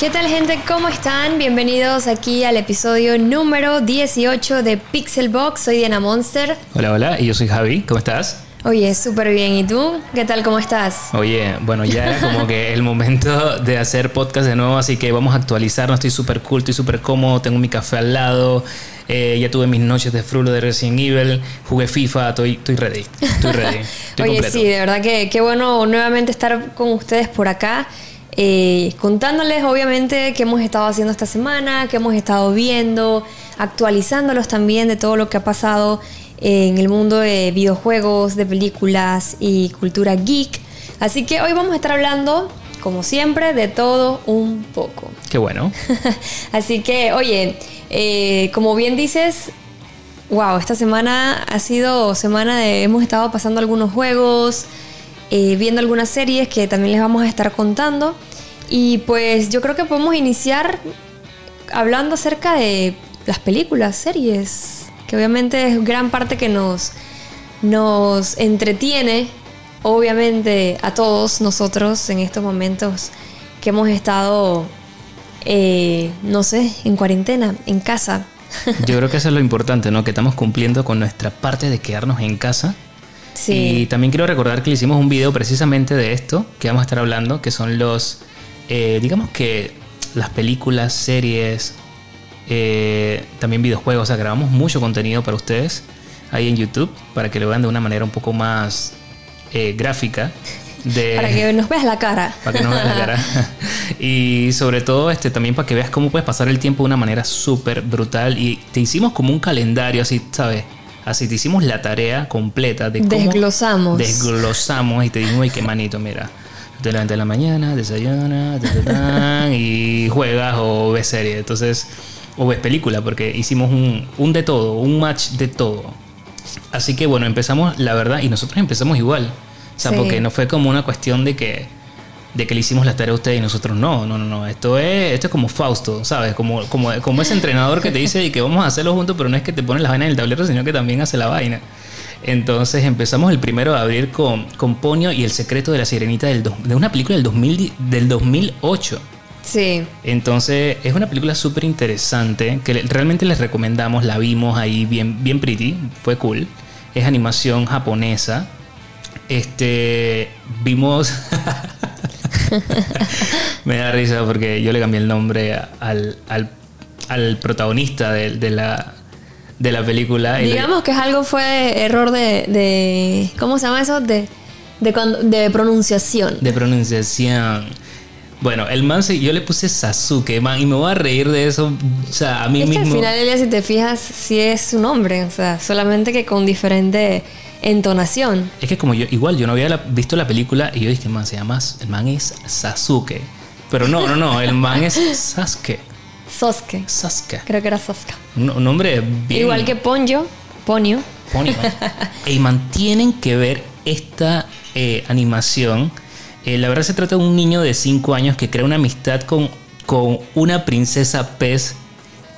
¿Qué tal gente? ¿Cómo están? Bienvenidos aquí al episodio número 18 de Pixel Box. Soy Diana Monster. Hola, hola, y yo soy Javi. ¿Cómo estás? Oye, súper bien. ¿Y tú? ¿Qué tal? ¿Cómo estás? Oye, bueno, ya era como que el momento de hacer podcast de nuevo, así que vamos a actualizarnos. Estoy súper cool, estoy súper cómodo, tengo mi café al lado. eh, ya tuve mis noches de frulo de Resident Evil, jugué FIFA, estoy, estoy ready. Estoy ready. Estoy Oye, completo. sí, de verdad que qué bueno nuevamente estar con ustedes por acá. Eh, contándoles obviamente qué hemos estado haciendo esta semana, qué hemos estado viendo, actualizándolos también de todo lo que ha pasado en el mundo de videojuegos, de películas y cultura geek. Así que hoy vamos a estar hablando, como siempre, de todo un poco. Qué bueno. Así que, oye, eh, como bien dices, wow, esta semana ha sido semana de. Hemos estado pasando algunos juegos, eh, viendo algunas series que también les vamos a estar contando. Y pues yo creo que podemos iniciar hablando acerca de las películas, series, que obviamente es gran parte que nos, nos entretiene, obviamente, a todos nosotros en estos momentos que hemos estado, eh, no sé, en cuarentena, en casa. Yo creo que eso es lo importante, ¿no? Que estamos cumpliendo con nuestra parte de quedarnos en casa. Sí. Y también quiero recordar que le hicimos un video precisamente de esto, que vamos a estar hablando, que son los, eh, digamos que las películas, series, eh, también videojuegos, o sea, grabamos mucho contenido para ustedes ahí en YouTube, para que lo vean de una manera un poco más eh, gráfica. De, Para que nos veas la cara. para que no veas la cara. y sobre todo este, también para que veas cómo puedes pasar el tiempo de una manera súper brutal. Y te hicimos como un calendario, así, ¿sabes? Así te hicimos la tarea completa de cómo Desglosamos. desglosamos y te dijimos, ay, qué manito, mira. Te levantas en la mañana, desayunas, y juegas o ves serie. Entonces, o ves película, porque hicimos un, un de todo, un match de todo. Así que bueno, empezamos, la verdad, y nosotros empezamos igual. O sea, Sí. porque no fue como una cuestión de que, de que le hicimos la tarea a ustedes y nosotros no, no, no, no. Esto es, esto es como Fausto, ¿sabes? Como, como, como ese entrenador que te dice y que vamos a hacerlo juntos, pero no es que te pone las vainas en el tablero, sino que también hace la vaina. Entonces empezamos el primero a abrir con, con Ponio y el secreto de la sirenita del dos- de una película del, 2000, del 2008. Sí. Entonces es una película súper interesante que realmente les recomendamos, la vimos ahí bien, bien pretty, fue cool. Es animación japonesa. Este, vimos... Me da risa porque yo le cambié el nombre al, al, al protagonista de, de la, de la película. le- Digamos que es algo fue error de, de ¿cómo se llama eso? De, de, cuando- de pronunciación. de pronunciación. Bueno, el man, se- yo le puse Sasuke, man, y me voy a reír de eso. O sea, a mí es que mismo. al final, Elia, si te fijas, sí es su nombre, o sea, solamente que con diferente entonación. Es que como yo, igual yo no había la- visto la película y yo dije, man, se llama, el man es Sasuke. Pero no, no, no, el man es Sasuke. Sosuke. Sasuke. Creo que era Sosuke. Un, un nombre bien. Igual que Ponyo, Ponyo. Ponyo. Y mantienen que ver esta eh, animación. Eh, la verdad se trata de un niño de 5 años que crea una amistad con, con una princesa pez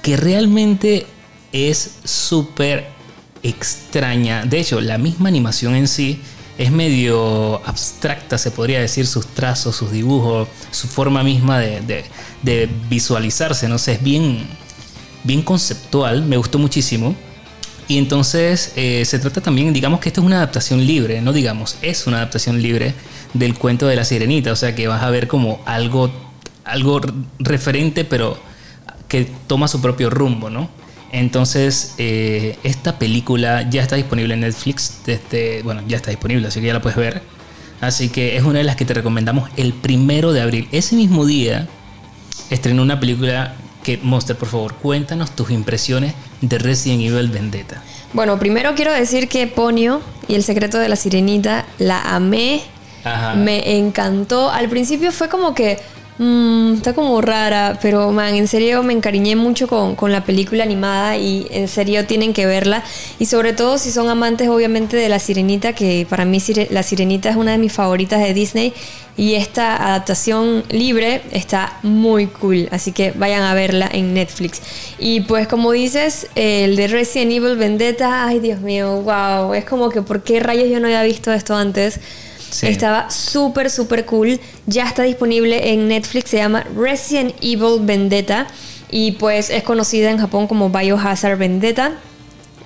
que realmente es súper extraña. De hecho, la misma animación en sí es medio abstracta, se podría decir, sus trazos, sus dibujos, su forma misma de, de- visualizarse, no sé, es bien, bien conceptual, me gustó muchísimo. Y entonces eh, se trata también, digamos que esto es una adaptación libre, no digamos, es una adaptación libre del cuento de la sirenita, o sea que vas a ver como algo, algo referente, pero que toma su propio rumbo, ¿no? Entonces, eh, esta película ya está disponible en Netflix, desde, bueno, ya está disponible, así que ya la puedes ver. Así que es una de las que te recomendamos el primero de abril. Ese mismo día estrenó una película que, Monster, por favor, cuéntanos tus impresiones de Resident Evil Vendetta. Bueno, primero quiero decir que Ponyo y el secreto de la sirenita la amé. Ajá. Me encantó. Al principio fue como que. Mm, está como rara, pero man, en serio me encariñé mucho con, con la película animada y en serio tienen que verla. Y sobre todo si son amantes, obviamente, de La Sirenita, que para mí La Sirenita es una de mis favoritas de Disney. Y esta adaptación libre está muy cool, así que vayan a verla en Netflix. Y pues como dices, el de Resident Evil Vendetta, ay Dios mío, wow, es como que por qué rayos yo no había visto esto antes. Estaba súper, súper cool. Ya está disponible en Netflix. Se llama Resident Evil Vendetta. Y pues es conocida en Japón como Biohazard Vendetta.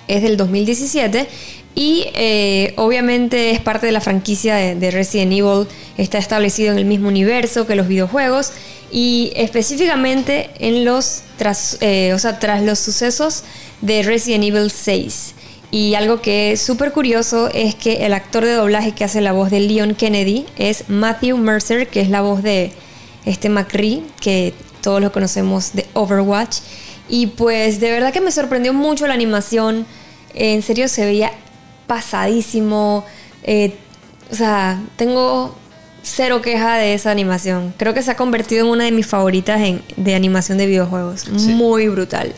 Es del 2017. Y eh, obviamente es parte de la franquicia de, de Resident Evil. Está establecido en el mismo universo que los videojuegos. Y específicamente en los tras, eh, o sea, tras los sucesos de Resident Evil 6. Y algo que es súper curioso es que el actor de doblaje que hace la voz de Leon Kennedy es Matthew Mercer, que es la voz de este McCree, que todos lo conocemos de Overwatch. Y pues de verdad que me sorprendió mucho la animación. En serio se veía pasadísimo. Eh, o sea, tengo cero queja de esa animación. Creo que se ha convertido en una de mis favoritas en- de animación de videojuegos. Sí. Muy brutal.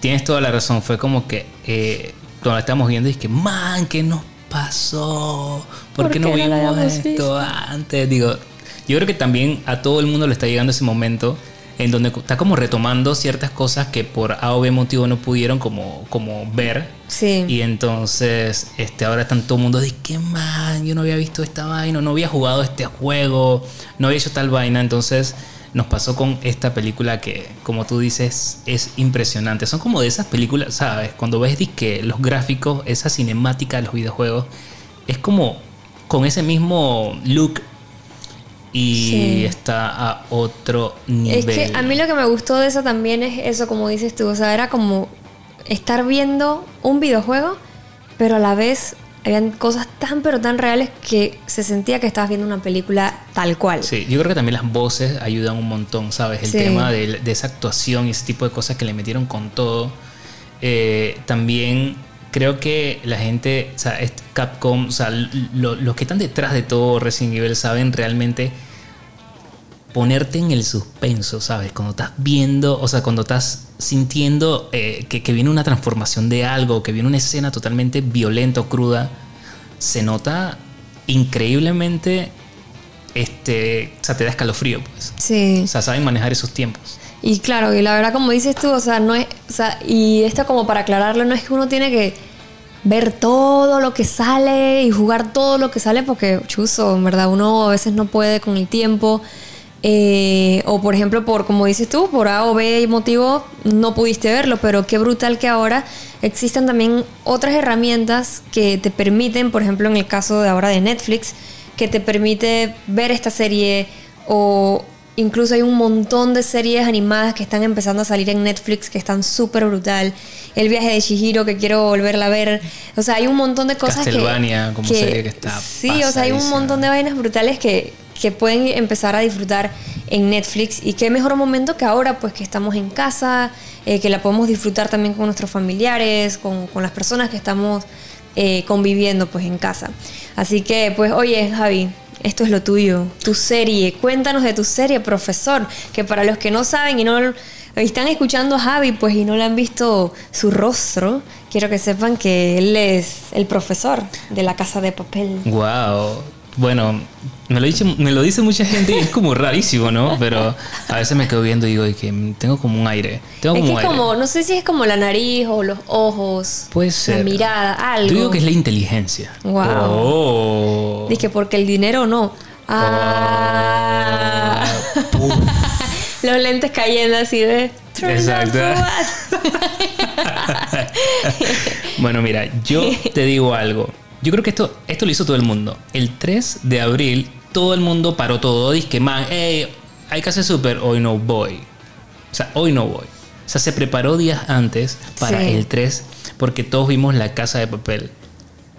Tienes toda la razón. Fue como que eh, cuando la estábamos viendo, dije, man, ¿qué nos pasó? ¿Por, ¿Por qué no qué vimos esto visto? antes? Digo, yo creo que también a todo el mundo le está llegando ese momento en donde está como retomando ciertas cosas que por A o B motivo no pudieron como, como ver. Sí. Y entonces, este, ahora está todo el mundo de que man, yo no había visto esta vaina, no había jugado este juego, no había hecho tal vaina. Entonces, nos pasó con esta película que, como tú dices, es impresionante. Son como de esas películas, ¿sabes? Cuando ves que los gráficos, esa cinemática de los videojuegos, es como con ese mismo look y Sí. está a otro nivel. Es que a mí lo que me gustó de eso también es eso, como dices tú, o sea, era como estar viendo un videojuego, pero a la vez habían cosas tan pero tan reales que se sentía que estabas viendo una película tal cual. Sí, yo creo que también las voces ayudan un montón, ¿sabes? El Sí. tema de, de esa actuación y ese tipo de cosas que le metieron con todo. Eh, también creo que la gente, o sea, Capcom, o sea, lo- los que están detrás de todo Resident Evil saben realmente ponerte en el suspenso, ¿sabes? Cuando estás viendo, o sea, cuando estás sintiendo eh, que, que viene una transformación de algo, que viene una escena totalmente violenta o cruda, se nota increíblemente, este, o sea, te da escalofrío, pues. Sí. O sea, saben manejar esos tiempos. Y claro, y la verdad como dices tú, o sea, no es, o sea, y esto como para aclararlo, no es que uno tiene que ver todo lo que sale y jugar todo lo que sale porque chuzo, en verdad uno a veces no puede con el tiempo. Eh, o por ejemplo, por como dices tú, por A o B motivo no pudiste verlo, pero qué brutal que ahora existen también otras herramientas que te permiten, por ejemplo, en el caso de ahora de Netflix, que te permite ver esta serie o incluso hay un montón de series animadas que están empezando a salir en Netflix que están súper brutal. El viaje de Shihiro que quiero volverla a ver. O sea, hay un montón de cosas que- como que... serie que está Sí, o sea, hay un montón de vainas brutales que, que pueden empezar a disfrutar en Netflix y qué mejor momento que ahora pues que estamos en casa, eh, que la podemos disfrutar también con nuestros familiares, con, con las personas que estamos eh, conviviendo pues en casa. Así que pues oye Javi, esto es lo tuyo, tu serie, cuéntanos de tu serie, profesor, que para los que no saben y no están escuchando a Javi pues y no le han visto su rostro, quiero que sepan que él es el profesor de la casa de papel. Wow. Bueno, me lo, dice, me lo dice mucha gente y es como rarísimo, ¿no? Pero a veces me quedo viendo y digo y que tengo como un aire. Tengo Es como que es como, no sé si es como la nariz o los ojos. Puede ser. La mirada, algo. Yo digo que es la inteligencia. Wow. Oh. Dice porque el dinero no. Ah. Puf. los lentes cayendo así de. Exacto. Bueno, mira, yo te digo algo. Yo creo que esto, esto lo hizo todo el mundo. El 3 de abril, todo el mundo paró todo. Dice que, man, hey, hay que hacer súper. Hoy no voy. O sea, hoy no voy. O sea, se preparó días antes para Sí. el 3 porque todos vimos la casa de papel.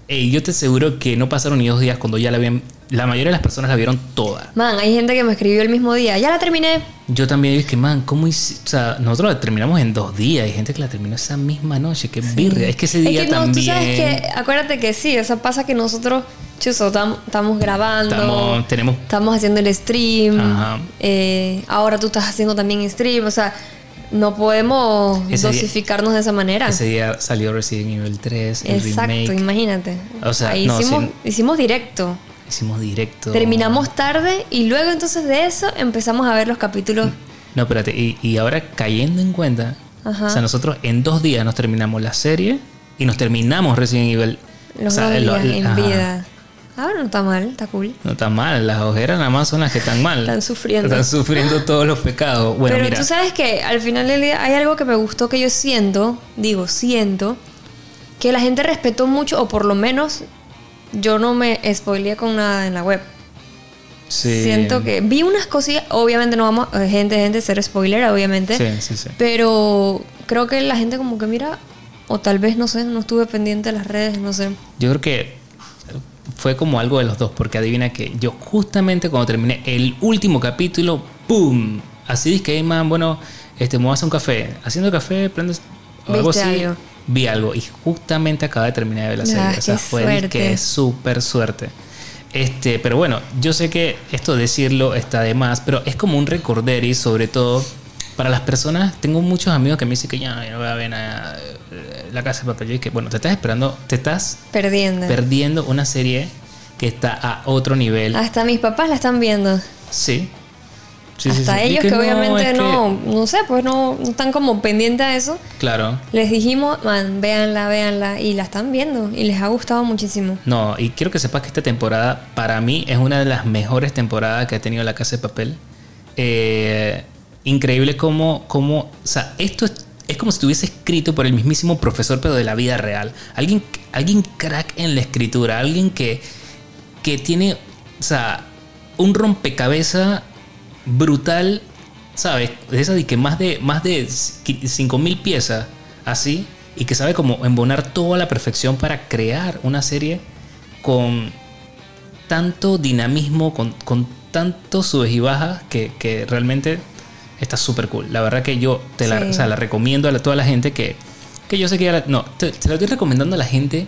Y yo te aseguro que no pasaron ni dos días cuando ya la habían. La mayoría de las personas la vieron toda. Man, hay gente que me escribió el mismo día. Ya la terminé. Yo también dije, man, ¿cómo hice? O sea, nosotros la terminamos en dos días. Hay gente que la terminó esa misma noche. Qué birria. Es que ese día es que no, también. tú sabes que, acuérdate que sí, o sea, pasa que nosotros, chuzo, tam- estamos grabando, Estamos- tenemos- estamos haciendo el stream, Ajá. eh, ahora tú estás haciendo también stream, o sea, no podemos Ese día- dosificarnos de esa manera. Ese día salió Resident Evil 3, el Exacto, remake. imagínate. O sea, Ahí no, hicimos, sí. hicimos directo. Hicimos directo. Terminamos tarde y luego entonces de eso empezamos a ver los capítulos. No, espérate. Y, y ahora cayendo en cuenta. Ajá. O sea, nosotros en dos días nos terminamos la serie y nos terminamos Resident Evil. Los o sea, dos lo- en ajá. vida. Ah, no está mal, está cool. No está mal, las ojeras nada más son las que están mal. Están sufriendo. Están sufriendo todos los pecados. Bueno, Pero mira. tú sabes que al final del día hay algo que me gustó que yo siento, digo, siento, que la gente respetó mucho, o por lo menos yo no me spoileé con nada en la web. Sí. Siento que vi unas cosillas, obviamente no vamos, eh, gente, gente, ser spoiler, obviamente. Sí, sí, sí. Pero creo que la gente como que mira, o tal vez, no sé, no estuve pendiente de las redes, no sé. Yo creo que fue como algo de los dos, porque adivina que yo justamente cuando terminé el último capítulo, ¡pum! Así es que, man, bueno, este, me voy a hacer un café. Haciendo café, prendes o algo así. ¿Viste algo? Vi algo y justamente acaba de terminar de ver la serie. Ah, o sea, fue que súper suerte. Este, pero bueno, yo sé que esto decirlo está de más, pero es como un recorder sobre todo para las personas. Tengo muchos amigos que me dicen que ya no voy a ver nada, eh, la casa de papel. Yo dije, bueno, te estás esperando, te estás Perdiendo. perdiendo una serie que está a otro nivel. Hasta mis papás la están viendo. Sí. Sí, Hasta sí. Ellos que, obviamente es que- no, no sé, pues no, no están como pendientes a eso. Claro. Les dijimos, man, véanla, véanla, y la están viendo, y les ha gustado muchísimo. No, y quiero que sepas que esta temporada para mí es una de las mejores temporadas que ha tenido La Casa de Papel. Eh, increíble como, como, o sea, esto es, es como si estuviese escrito por el mismísimo profesor, pero de la vida real. Alguien, alguien crack en la escritura, alguien que, que tiene, o sea, un rompecabezas brutal, ¿sabes? De esas de que más de, más de 5000 piezas, así, y que sabe cómo embonar todo a la perfección para crear una serie con tanto dinamismo, con, con tanto subes y bajas, que, que realmente está súper cool. La verdad que yo te la, Sí. o sea, la recomiendo a la- toda la gente que, que yo sé que ya la- no, te, te la estoy recomendando a la gente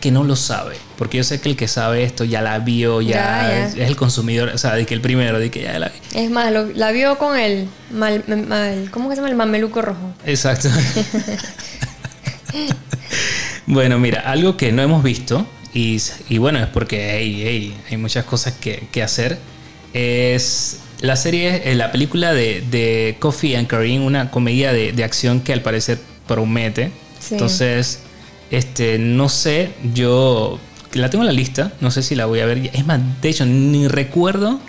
que no lo sabe, porque yo sé que el que sabe esto ya la vio, ya, Ya, ya. Es, el consumidor, o sea, de que el primero, de que ya la vi. Es más, lo- la vio con el, mal, mal- ¿cómo que se llama? El mameluco rojo. Exacto. bueno, mira, algo que no hemos visto, y, y bueno, es porque hey, hey, hay muchas cosas que, que hacer, es la serie, eh, la película de, de Coffee and Kareem, una comedia de, de acción que al parecer promete. Sí. Entonces, este, no sé, yo la tengo en la lista, no sé si la voy a ver. Es más, de hecho, ni recuerdo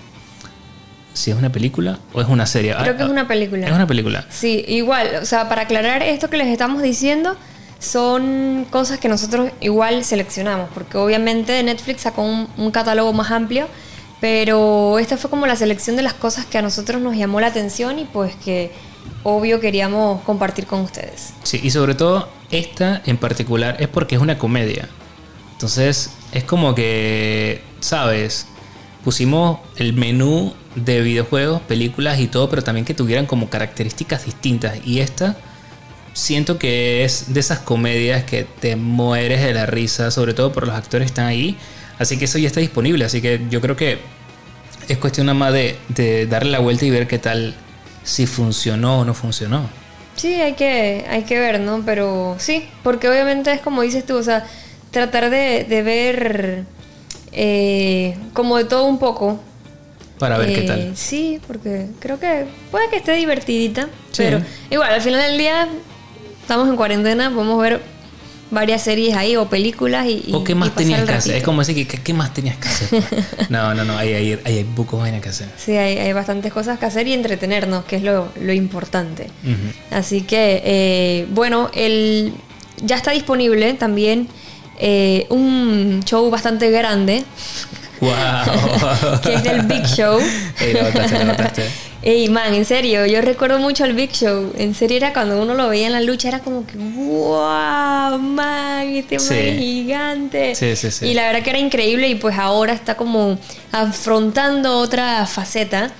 si es una película o es una serie. Creo que es ah, una película. Es una película. Sí, igual, o sea, para aclarar esto que les estamos diciendo, son cosas que nosotros igual seleccionamos, porque obviamente Netflix sacó un, un catálogo más amplio, pero esta fue como la selección de las cosas que a nosotros nos llamó la atención y pues que obvio queríamos compartir con ustedes. Sí, y sobre todo esta en particular es porque es una comedia. Entonces es como que, ¿sabes? Pusimos el menú de videojuegos, películas y todo, pero también que tuvieran como características distintas. Y esta siento que es de esas comedias que te mueres de la risa, sobre todo por los actores que están ahí. Así que eso ya está disponible. Así que yo creo que es cuestión nada más de, de darle la vuelta y ver qué tal, si funcionó o no funcionó. Sí, hay que, hay que ver, ¿no? Pero sí, porque obviamente es como dices tú, o sea, tratar de, de ver eh, como de todo un poco. Para ver qué Eh, tal. Sí, porque creo que puede que esté divertidita, Sí. pero igual, al final del día estamos en cuarentena, podemos ver varias series ahí o películas y... ¿O qué más tenías que hacer? Es como decir, ¿qué, qué más tenías que hacer? no, no, no, hay, hay, hay bucos vainas que hacer. Sí, hay, hay bastantes cosas que hacer y entretenernos, que es lo, lo importante. Así que, eh, bueno, el, ya está disponible también eh, un show bastante grande, ¡Wow! que es del Big Show. Ey, lo botaste, lo botaste. Ey, man, en serio, yo recuerdo mucho al Big Show. En serio, era cuando uno lo veía en la lucha, era como que, wow, man, este man Sí. es gigante. Sí, sí, sí. Y la verdad que era increíble y pues ahora está como afrontando otra faceta.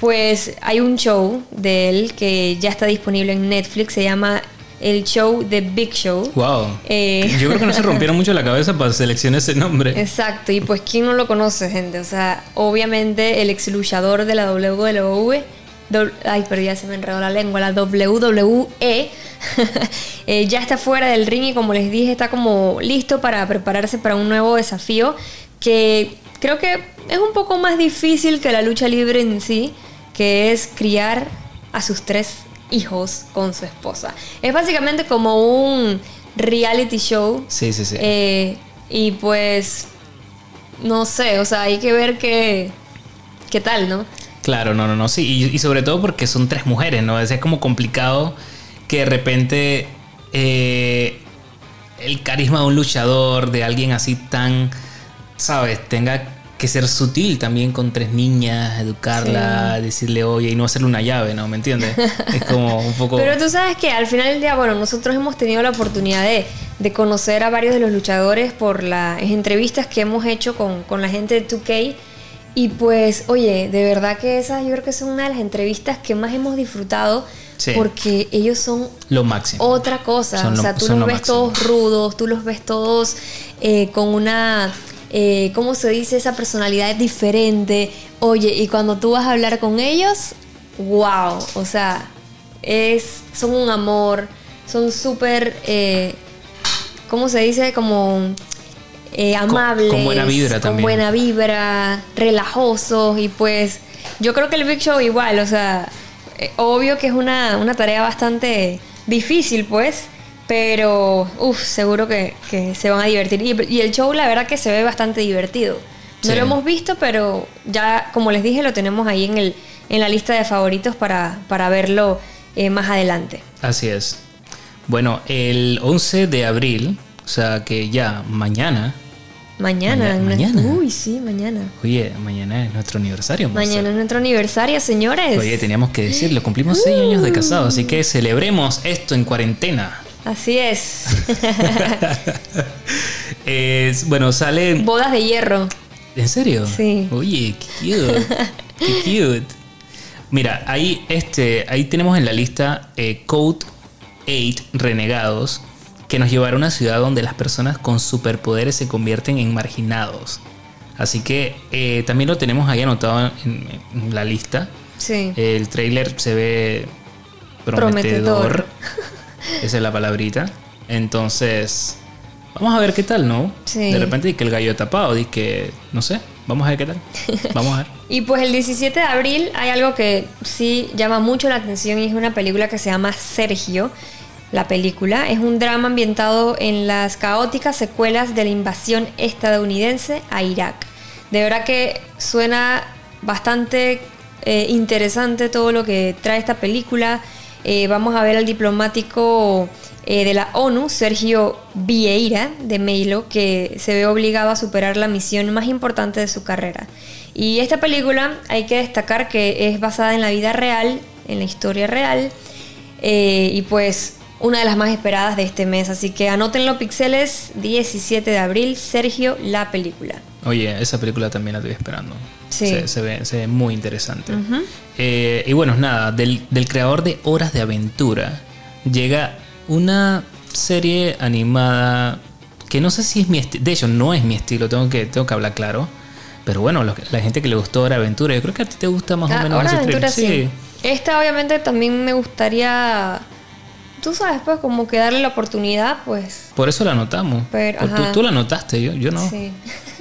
Pues hay un show de él que ya está disponible en Netflix, se llama el show The Big Show. ¡Wow! Eh. Yo creo que no se rompieron mucho la cabeza para seleccionar ese nombre. Exacto, y pues quién no lo conoce, gente. O sea, obviamente el ex luchador de la WWE. Ay, pero ya se me enredó la lengua. La WWE eh, ya está fuera del ring y como les dije, está como listo para prepararse para un nuevo desafío que creo que es un poco más difícil que la lucha libre en sí, que es criar a sus tres hijos con su esposa. Es básicamente como un reality show Sí, sí, sí. eh, y pues no sé, o sea, hay que ver qué, qué tal, ¿no? Claro, no, no, no, sí. Y, y sobre todo porque son tres mujeres, ¿no? Es, es como complicado que de repente eh, el carisma de un luchador, de alguien así tan, ¿sabes? Tenga que ser sutil también con tres niñas, educarla, decirle oye y no hacerle una llave, ¿no? ¿Me entiendes? Es como un poco... Pero tú sabes que al final del día, bueno, nosotros hemos tenido la oportunidad de, de conocer a varios de los luchadores por las entrevistas que hemos hecho con, con la gente de 2K. Y pues, oye, de verdad que esa yo creo que es una de las entrevistas que más hemos disfrutado Sí. porque ellos son Lo máximo. otra cosa. Son o lo- sea, tú son los lo ves máximo. todos rudos, tú los ves todos eh, con una, eh, ¿cómo se dice? Esa personalidad diferente. Oye, y cuando tú vas a hablar con ellos, wow, o sea, es, son un amor, son súper, eh, ¿cómo se dice? Como eh, Con- amables. con buena vibra con también. buena vibra, relajosos y pues yo creo que el Big Show igual, o sea, eh, obvio que es una, una tarea bastante difícil pues, pero uff, seguro que, que se van a divertir. Y, y el show la verdad que se ve bastante divertido. No Sí. lo hemos visto, pero ya como les dije lo tenemos ahí en, el, en la lista de favoritos para, para verlo eh, más adelante. Así es. Bueno, el 11 de abril, o sea que ya mañana, Mañana. Maña- mañana. Uy, sí, mañana. oye, mañana es nuestro aniversario. Mañana es nuestro aniversario, señores. Oye, teníamos que decirlo, cumplimos seis años de casado, así que celebremos esto en cuarentena. Así es. Es- bueno, sale... Bodas de hierro. ¿En serio? Sí. Oye, qué cute. qué cute. Mira, ahí, este, ahí tenemos en la lista eh, Code 8 Renegados, que nos llevará a una ciudad donde las personas con superpoderes se convierten en marginados. Así que eh, también lo tenemos ahí anotado en, en la lista. Sí. El trailer se ve prometedor. Prometedor. Esa es la palabrita. Entonces, vamos a ver qué tal, ¿no? Sí. De repente di que el gallo tapado, di que, no sé, vamos a ver qué tal. Vamos a ver. Y pues el 17 de abril hay algo que sí llama mucho la atención y es una película que se llama Sergio. La película es un drama ambientado en las caóticas secuelas de la invasión estadounidense a Irak. De verdad que suena bastante eh, interesante todo lo que trae esta película. Eh, vamos a ver al diplomático eh, de la ONU, Sergio Vieira de Meilo, que se ve obligado a superar la misión más importante de su carrera. Y esta película hay que destacar que es basada en la vida real, en la historia real, eh, y pues una de las más esperadas de este mes. Así que anótenlo pixeles, 17 de abril, Sergio, la película. Oye, esa película también la estoy esperando. Sí. Se, se ve, se ve muy interesante. Eh, y bueno, nada, del, del creador de Horas de Aventura llega una serie animada que no sé si es mi estilo. De hecho, no es mi estilo, tengo que, tengo que hablar claro. Pero bueno, lo la gente que le gustó Hora de Aventura, yo creo que a ti te gusta más o Ah, menos Hora de Aventura sí. Esta obviamente también me gustaría, tú sabes, pues como que darle la oportunidad, pues. Por eso la anotamos. Pero, tú, tú la anotaste, yo, yo no. Sí.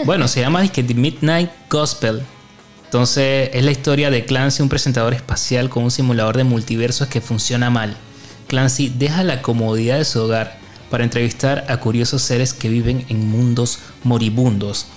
Bueno, se llama The Midnight Gospel. Entonces, es la historia de Clancy, un presentador espacial con un simulador de multiversos que funciona mal. Clancy deja la comodidad de su hogar para entrevistar a curiosos seres que viven en mundos moribundos.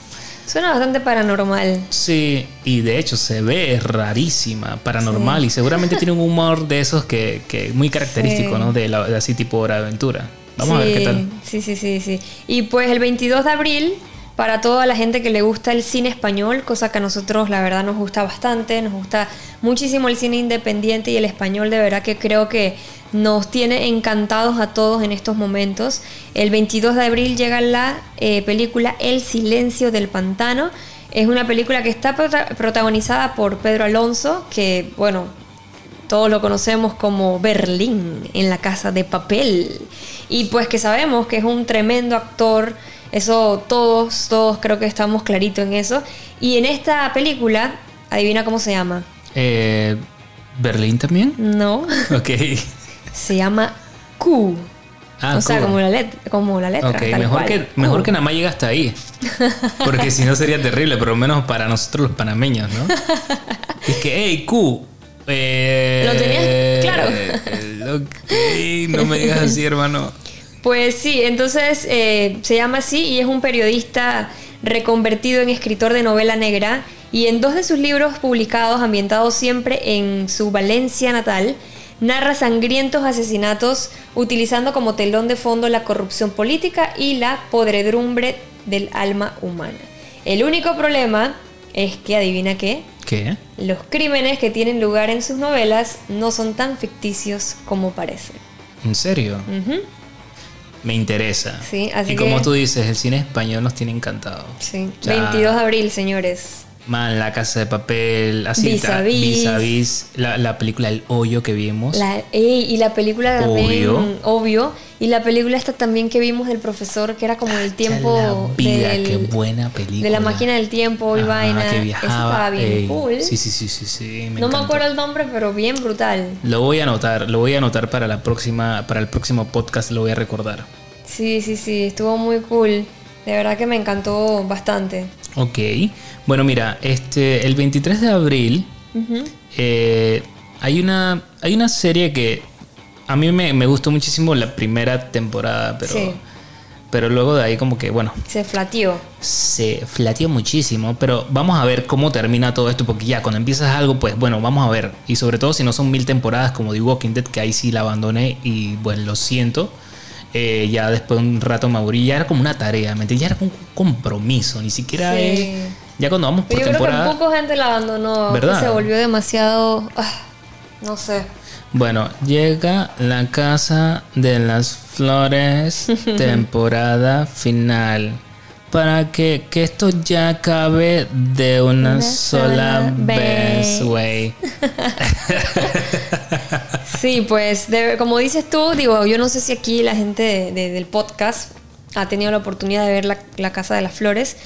Suena bastante paranormal. Sí, y de hecho se ve rarísima, paranormal, y seguramente tiene un humor de esos que, que muy característico, Sí. ¿no? De, la, de así tipo hora de aventura. Vamos a ver qué tal. Sí, sí, sí, sí. Y pues el 22 de abril, para toda la gente que le gusta el cine español, cosa que a nosotros la verdad nos gusta bastante, nos gusta muchísimo el cine independiente y el español, de verdad que creo que nos tiene encantados a todos en estos momentos. El 22 de abril llega la eh, película El silencio del pantano. Es una película que está prota- protagonizada por Pedro Alonso, que bueno, todos lo conocemos como Berlín en la casa de papel. Y pues que sabemos que es un tremendo actor. Eso todos, todos creo que estamos clarito en eso. Y en esta película, adivina cómo se llama. Eh, ¿Berlín también? No, Ok. se llama Q. Ah, o sea, como la, let- como la letra. Mejor, cual. que, mejor que nada más llega hasta ahí. Porque si no sería terrible, por lo menos para nosotros los panameños, ¿no? Es que, hey, Q. eh, ¿Lo tenías claro? eh, ok, no me digas así, hermano. Pues sí, entonces eh, se llama así y es un periodista reconvertido en escritor de novela negra y en dos de sus libros publicados, ambientados siempre en su Valencia natal, narra sangrientos asesinatos utilizando como telón de fondo la corrupción política y la podredumbre del alma humana. El único problema es que, adivina qué, ¿Qué? los crímenes que tienen lugar en sus novelas no son tan ficticios como parecen. ¿En serio? Me interesa. Sí, así y como que- tú dices, el cine español nos tiene encantado. Sí, Ya. 22 de abril, señores. Man, La Casa de Papel, así Vis a vis. vis a vis, la, la película El Hoyo que vimos. La, ey, y la película también, Obvio. obvio. Y la película esta también que vimos del profesor, que era como el tiempo la vida, del- qué buena película. de la máquina del tiempo y vaina. que Eso estaba bien ey, cool. Sí, sí, sí, sí, sí. me no me acuerdo el nombre, pero bien brutal. Lo voy a anotar, lo voy a anotar para la próxima, para el próximo podcast lo voy a recordar. Sí, sí, sí, estuvo muy cool. De verdad que me encantó bastante. Ok. Bueno, mira, este, el 23 de abril eh, hay una, hay una serie que a mí me, me gustó muchísimo la primera temporada, pero, Sí. pero luego de ahí como que, bueno, Se flateó. se flateó muchísimo, pero vamos a ver cómo termina todo esto, porque ya cuando empiezas algo, pues bueno, vamos a ver. Y sobre todo si no son mil temporadas como The Walking Dead, que ahí sí la abandoné y bueno, lo siento. Eh, ya después de un rato me aburrí, ya era como una tarea, ¿me? Ya era como un compromiso, ni siquiera Sí. es- Ya cuando vamos por yo creo que temporada... poco gente la abandonó. que ¿Verdad? Se volvió demasiado. ah, no sé. Bueno, llega la casa de las flores, temporada final. Para que, que esto ya acabe de una, Una sola sola vez, vez. güey. Sí, pues de- como dices tú, digo, yo no sé si aquí la gente de- de- del podcast ha tenido la oportunidad de ver la, la Casa de las Flores.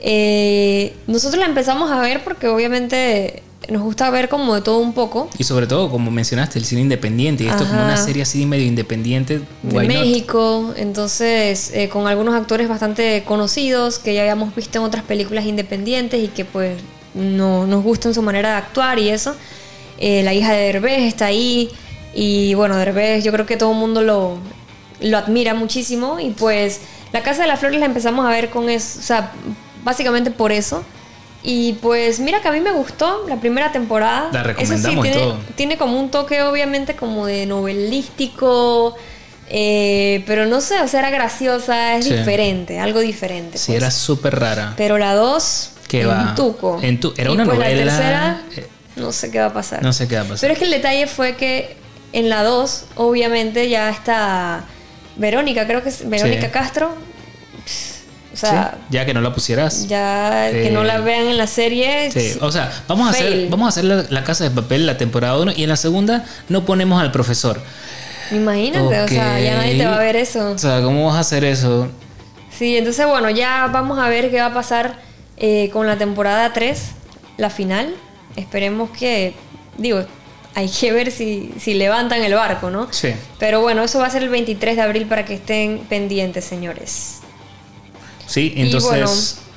Eh, nosotros la empezamos a ver porque obviamente nos gusta ver como de todo un poco. Y sobre todo, como mencionaste, el cine independiente. Y esto como una serie así medio independiente. de not? México, entonces eh, con algunos actores bastante conocidos que ya habíamos visto en otras películas independientes y que pues no, nos gustan su manera de actuar y eso. Eh, la hija de Derbez está ahí y bueno, Derbez yo creo que todo el mundo lo, lo admira muchísimo y pues La Casa de las Flores la empezamos a ver con eso, o sea, básicamente por eso. Y pues mira que a mí me gustó la primera temporada. La Eso recomendamos y tiene, todo. tiene como un toque obviamente como de novelístico, eh, pero no sé, o sea, era graciosa, es Sí. diferente, algo diferente. Sí, pues. era súper rara. Pero la 2, Que en va. tuco. En tu- era Y una pues novela, La tercera, eh, no sé qué va a pasar. No sé qué va a pasar. Pero es que el detalle fue que en la 2, obviamente, ya está Verónica, creo que es Verónica Sí. Castro. O sea, Sí, ya que no la pusieras. ya que Eh, no la vean en la serie. Sí, o sea, vamos a hacer, vamos a hacer la, la casa de papel la temporada 1 y en la segunda no ponemos al profesor. Imagínate, o sea, ya nadie te va a ver eso. O sea, ¿cómo vas a hacer eso? Sí, entonces bueno, ya vamos a ver qué va a pasar eh, con la temporada 3, la final. Esperemos que, digo, hay que ver si, si levantan el barco, ¿no? Sí. Pero bueno, eso va a ser el 23 de abril para que estén pendientes, señores. Sí, Y entonces bueno,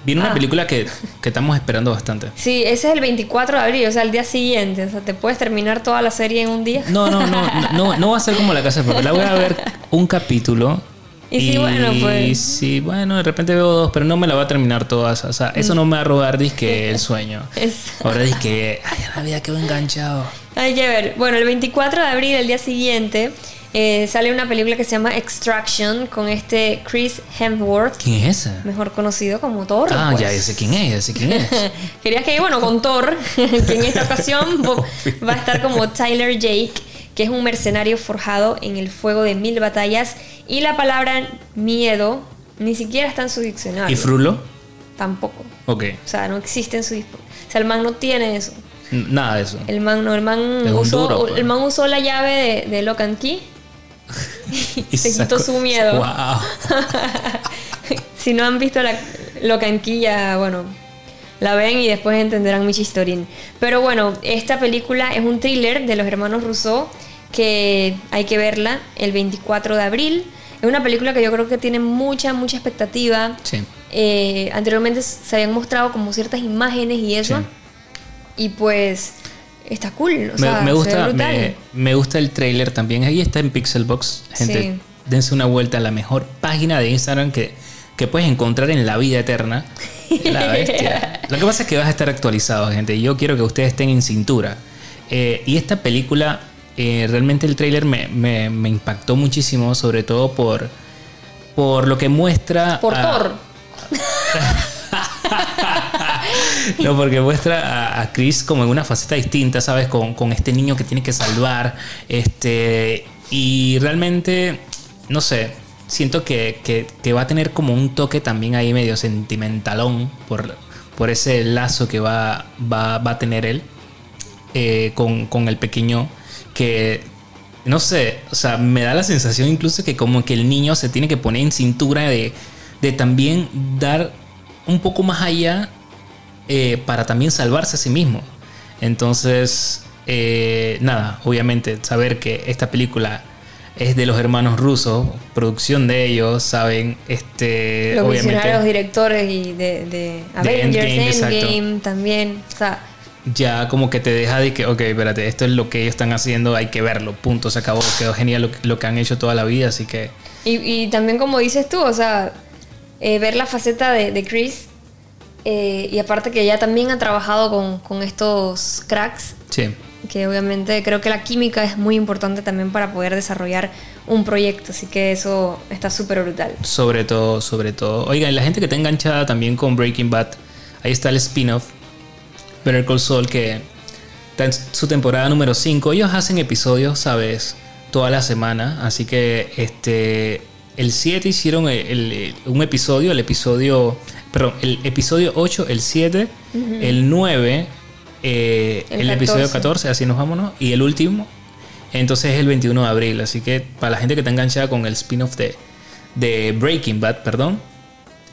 viene una ah. película que, que estamos esperando bastante. Sí, ese es el 24 de abril, o sea, el día siguiente. O sea, te puedes terminar toda la serie en un día. No, no, no, no, no va a ser como la casa de papel. La voy a ver un capítulo. Y sí, bueno, pues. Sí, bueno, de repente veo dos, pero no me la va a terminar todas. O sea, eso no me va a robar, disque, el sueño. Es- Ahora disque, ay, la vida quedo enganchado. Hay que ver. Bueno, el 24 de abril, el día siguiente, eh, sale una película que se llama Extraction con este Chris Hemsworth, ¿Quién es esa? mejor conocido como Thor. Ah, pues. ya sé quién es, ya sé quién es. Querías que, bueno, con Thor, que en esta ocasión va a estar como Tyler Jake, que es un mercenario forjado en el fuego de mil batallas. Y la palabra miedo ni siquiera está en su diccionario. ¿Y Frulo? Tampoco. Ok. O sea, no existe en su O sea, el man no tiene eso. Nada de eso. El man no, el man, Es usó, duro, pues. el man usó la llave de, de Lock and Key y se sacó- quitó su miedo. Wow. si no han visto la Lock and Key, ya, bueno, la ven y después entenderán mi chistorín. Pero bueno, esta película es un thriller de los hermanos Rousseau que hay que verla el 24 de abril. Es una película que yo creo que tiene mucha, mucha expectativa. Sí. Eh, anteriormente se habían mostrado como ciertas imágenes y eso. Sí. Y pues está cool. O Me, sea, gusta, me, me gusta el trailer también. Ahí está en Pixelbox. Gente, Sí. dense una vuelta a la mejor página de Instagram que, que puedes encontrar en la vida eterna. La bestia. Lo que pasa es que vas a estar actualizado, gente. Y yo quiero que ustedes estén en cintura. Eh, y esta película, eh, realmente el tráiler me, me, impactó muchísimo, sobre todo por, por lo que muestra... Por Thor. no, porque muestra a, Chris como en una faceta distinta, ¿sabes? Con, con, este niño que tiene que salvar. Este. Y realmente, no sé, siento que, que, va a tener como un toque también ahí medio sentimentalón por, por ese lazo que va, va, va a tener él eh, con, con el pequeño que no sé, o sea, me da la sensación incluso que como que el niño se tiene que poner en cintura de, de también dar un poco más allá eh, para también salvarse a sí mismo. Entonces, eh, nada, obviamente saber que esta película es de los hermanos rusos, producción de ellos, saben, este, los obviamente, directores y de, de Avengers, Endgame, también, o sea, ya como que te deja de que, ok, espérate, esto es lo que ellos están haciendo, hay que verlo, punto, se acabó, quedó genial lo, que han hecho toda la vida, así que... Y, y también como dices tú, o sea, eh, ver la faceta de, de Chris eh, y aparte que ella también ha trabajado con, con, estos cracks. Sí. Que obviamente creo que la química es muy importante también para poder desarrollar un proyecto. Así que eso está súper brutal. Sobre todo, sobre todo. Oigan, la gente que está enganchada también con Breaking Bad, ahí está el spin-off, Better Call Saul, que está en su temporada número 5. Ellos hacen episodios, ¿sabes? Toda la semana. Así que este el 7 hicieron un episodio, el episodio, perdón, el episodio 8, el 7, el 9, eh, el, episodio 14, así nos vámonos, y el último, entonces es el 21 de abril, así que para la gente que está enganchada con el spin-off de, de Breaking Bad, perdón,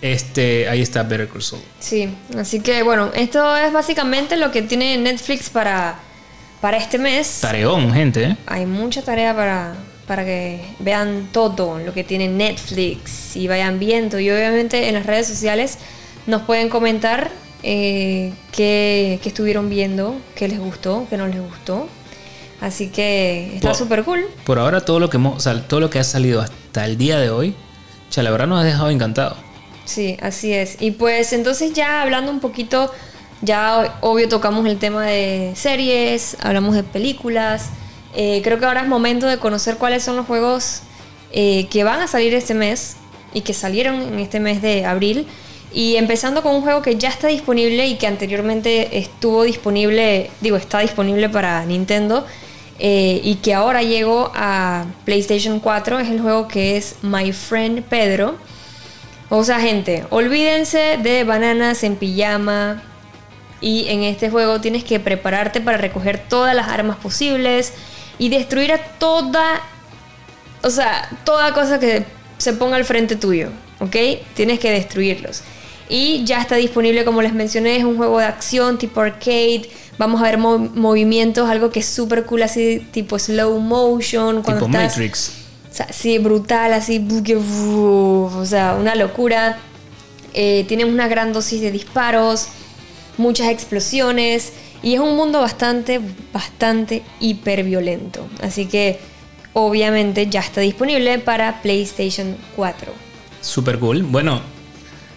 este, ahí está Better Call Saul. Sí, así que bueno, esto es básicamente lo que tiene Netflix para, para este mes. Tareón, gente. ¿eh? Hay mucha tarea para, para que vean todo lo que tiene Netflix y vayan viendo. Y obviamente en las redes sociales nos pueden comentar eh, qué, estuvieron viendo, qué les gustó, qué no les gustó. Así que está súper cool. Por ahora todo lo que hemos, todo lo que ha salido hasta el día de hoy, la verdad nos ha dejado encantado. Sí, así es. Y pues entonces ya hablando un poquito, ya obvio tocamos el tema de series, hablamos de películas. Eh, creo que ahora es momento de conocer cuáles son los juegos eh, que van a salir este mes y que salieron en este mes de abril. Y empezando con un juego que ya está disponible y que anteriormente estuvo disponible, digo, está disponible para Nintendo eh, y que ahora llegó a PlayStation 4, es el juego que es My Friend Pedro. O sea, gente, olvídense de bananas en pijama. Y en este juego tienes que prepararte para recoger todas las armas posibles y destruir a toda, o sea, toda cosa que se ponga al frente tuyo, ¿ok? Tienes que destruirlos. Y ya está disponible, como les mencioné, es un juego de acción tipo arcade. Vamos a ver movimientos, algo que es súper cool, así tipo slow motion. Cuando tipo Matrix. O sea, sí, brutal, así, o sea, una locura. Eh, una gran dosis de disparos, muchas explosiones. Y es un mundo bastante, bastante hiperviolento. Así que obviamente ya está disponible para PlayStation 4. Super cool. Bueno,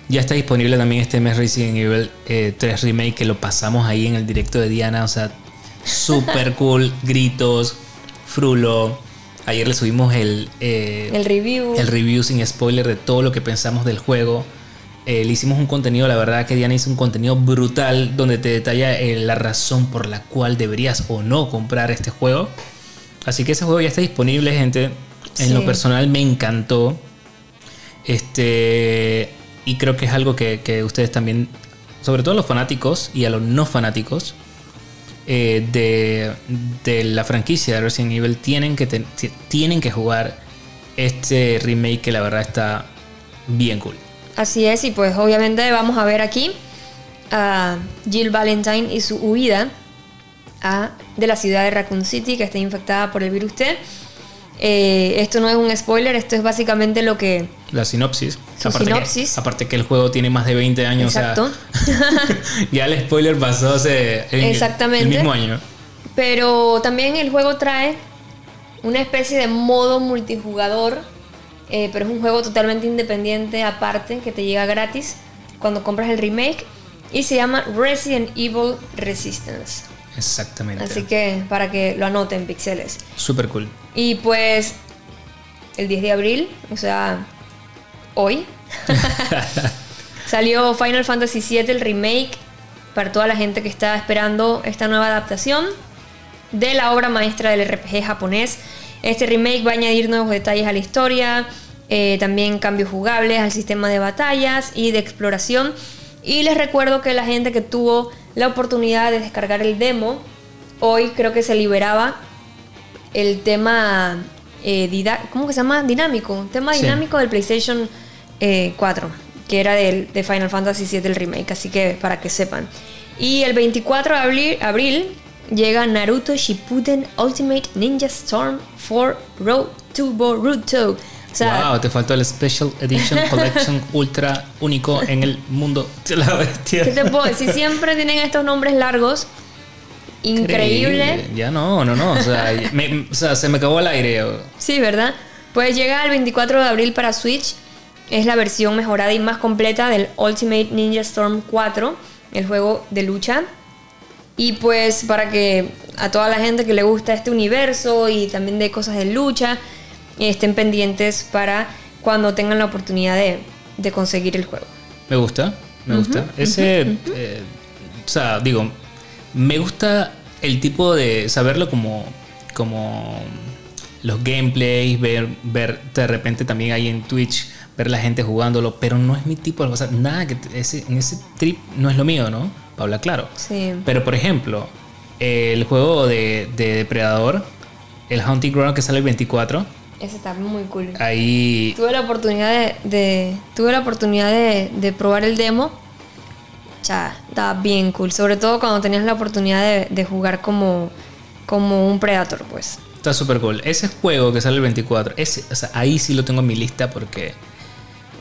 ya está disponible también este mes Resident Evil 3 eh, Remake que lo pasamos ahí en el directo de Diana. O sea, super cool. Gritos, frulo. Ayer le subimos el, eh, el review. El review sin spoiler de todo lo que pensamos del juego. Eh, le hicimos un contenido, la verdad que Diana hizo un contenido brutal donde te detalla eh, la razón por la cual deberías o no comprar este juego. Así que ese juego ya está disponible, gente. En lo personal me encantó. Este. Y creo que es algo que, ustedes también, sobre todo los fanáticos y a los no fanáticos eh, de, de, la franquicia de Resident Evil, tienen que, tienen que jugar este remake que la verdad está bien cool. Así es, y pues obviamente vamos a ver aquí a Jill Valentine y su huida a, de la ciudad de Raccoon City que está infectada por el virus T. Eh, esto no es un spoiler, esto es básicamente lo que... La sinopsis. aparte sinopsis. Que, aparte que el juego tiene más de 20 años. Exacto. ya el spoiler pasó hace Exactamente. el mismo año. Pero también el juego trae una especie de modo multijugador eh, pero es un juego totalmente independiente aparte que te llega gratis cuando compras el remake y se llama Resident Evil Resistance. Exactamente. Así que para que lo anoten, pixeles. Súper cool. Y pues el 10 de abril, o sea, hoy, salió Final Fantasy VII, el remake, para toda la gente que está esperando esta nueva adaptación de la obra maestra del RPG japonés. Este remake va a añadir nuevos detalles a la historia, eh, también cambios jugables al sistema de batallas y de exploración. Y les recuerdo que la gente que tuvo la oportunidad de descargar el demo, hoy creo que se liberaba el tema, eh, ¿cómo que se llama? Dinámico, tema Sí. dinámico del PlayStation eh, 4, que era del, de Final Fantasy VII el remake, así que para que sepan. Y el 24 de abril, abril llega Naruto Shippuden Ultimate Ninja Storm 4 Road to Boruto. O sea, wow, te faltó el Special Edition Collection Ultra único en el mundo de la bestia. ¿qué te puedo decir? Siempre tienen estos nombres largos. Increíble. Ya no, no, no. O sea, me- o sea, se me acabó el aire. Sí, ¿verdad? Pues llega el 24 de abril para Switch. Es la versión mejorada y más completa del Ultimate Ninja Storm 4, el juego de lucha. Y pues para que a toda la gente que le gusta este universo y también de cosas de lucha, estén pendientes para cuando tengan la oportunidad de, de conseguir el juego. Me gusta, me gusta. Ese, eh, o sea, digo, me gusta el tipo de saberlo como, como los gameplays, ver, ver de repente también ahí en Twitch, ver la gente jugándolo, pero no es mi tipo de, o sea, nada que ese, en ese trip no es lo mío, ¿no? Para hablar claro. Sí. Pero por ejemplo, el juego de, de Depredador, el Hunting Ground que sale el 24, Ese está muy cool. ahí Tuve la oportunidad de, de- tuve la oportunidad de, de probar el demo. Ya, está bien cool. Sobre todo cuando tenías la oportunidad de, de jugar como, como un Predator, pues. Está súper cool. Ese juego que sale el 24, ese, o sea, ahí sí lo tengo en mi lista porque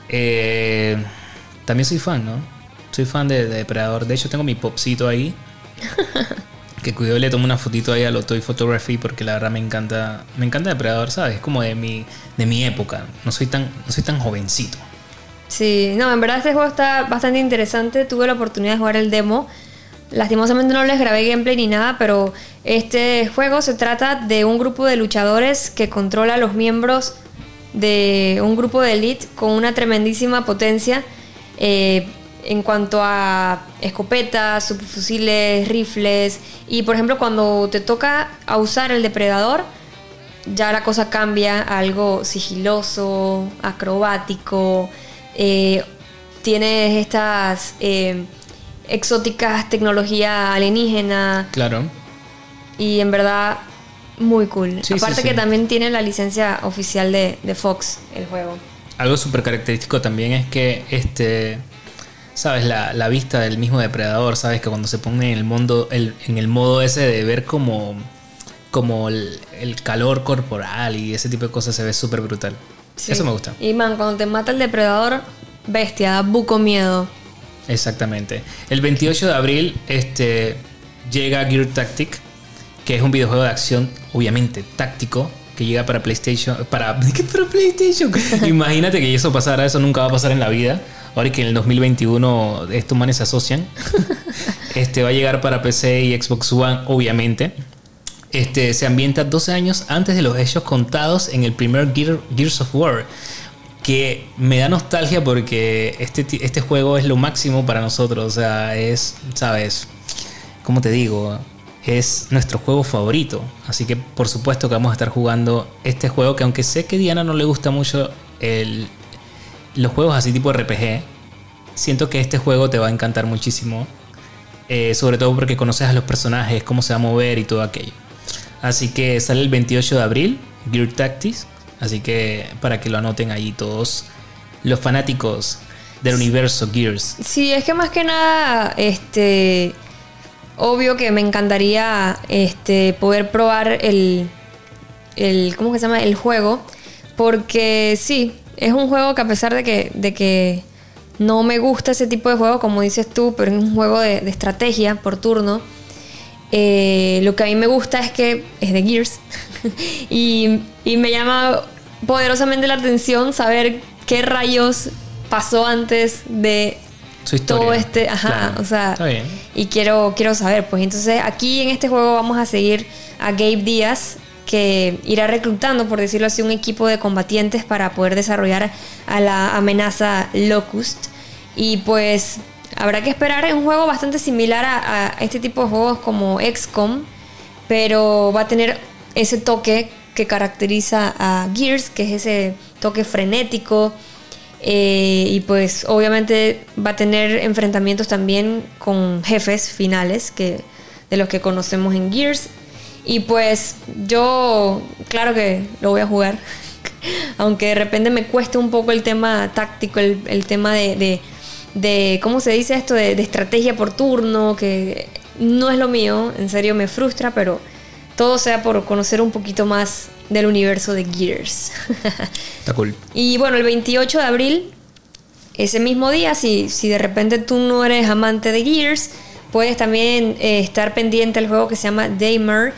eh, también soy fan, ¿no? Soy fan de, de Depredador. De hecho, tengo mi popcito ahí. que cuidado y le tomo una fotito ahí a lo Toy Photography porque la verdad me encanta. Me encanta Depredador, ¿sabes? Es como de mi, de mi época. No soy, tan, no soy tan jovencito. Sí, no, en verdad este juego está bastante interesante. Tuve la oportunidad de jugar el demo. Lastimosamente no les grabé gameplay ni nada, pero este juego se trata de un grupo de luchadores que controla a los miembros de un grupo de elite con una tremendísima potencia eh, en cuanto a escopetas, subfusiles, rifles. Y por ejemplo, cuando te toca a usar el depredador, ya la cosa cambia a algo sigiloso, acrobático. eh, tienes estas eh, exóticas tecnología alienígena Claro. y en verdad muy cool. Sí, sí, Aparte sí. que también tiene la licencia oficial de, de Fox, el juego. Algo súper característico también es que este. Sabes, la, la vista del mismo depredador, sabes que cuando se pone en el mundo, el- en el modo ese de ver como, como el, el calor corporal y ese tipo de cosas se ve súper brutal. Sí. Eso me gusta. Y man, cuando te mata el depredador, bestia, da buco miedo. Exactamente. El 28 de abril este, llega Gear Tactic, que es un videojuego de acción, obviamente táctico, que llega para PlayStation. Para, ¿Qué para PlayStation? Imagínate que eso pasara, eso nunca va a pasar en la vida. Ahora que en el 2021 estos manes se asocian. Este va a llegar para PC y Xbox One, obviamente. Este se ambienta 12 años antes de los hechos contados en el primer Gear- Gears of War que me da nostalgia porque este, este juego es lo máximo para nosotros. O sea, es, ¿sabes? ¿Cómo te digo? Es nuestro juego favorito. Así que por supuesto que vamos a estar jugando este juego que aunque sé que Diana no le gusta mucho el- los juegos así tipo RPG, siento que este juego te va a encantar muchísimo. Eh, sobre todo porque conoces a los personajes, cómo se va a mover y todo aquello. Así que sale el 28 de abril, Gear Tactics. Así que para que lo anoten ahí todos los fanáticos del universo Gears. Sí, es que más que nada, este, obvio que me encantaría, este, poder probar el, el, ¿cómo se llama? El juego, porque sí, es un juego que a pesar de que, de que no me gusta ese tipo de juego, como dices tú, pero es un juego de, estrategia por turno. eh, lo que a mí me gusta es que es de Gears y me llama poderosamente la atención saber qué rayos pasó antes de Su historia. todo este, ajá, Claro. o sea, Está bien. y quiero quiero saber, pues entonces aquí en este juego vamos a seguir a Gabe Díaz que irá reclutando, por decirlo así, un equipo de combatientes para poder desarrollar a la amenaza Locust. Y pues habrá que esperar, es un juego bastante similar a, a este tipo de juegos como XCOM, pero va a tener ese toque que caracteriza a Gears, que es ese toque frenético. Eh, y pues obviamente va a tener enfrentamientos también con jefes finales que, de los que conocemos en Gears. Y pues yo, claro que lo voy a jugar. Aunque de repente me cueste un poco el tema táctico, el, tema de, de- de, ¿cómo se dice esto? De, de estrategia por turno, que no es lo mío, en serio me frustra, pero todo sea por conocer un poquito más del universo de Gears. Está cool. y bueno, el 28 de abril, ese mismo día, si, si de repente tú no eres amante de Gears, puedes también eh, estar pendiente del juego que se llama Daymare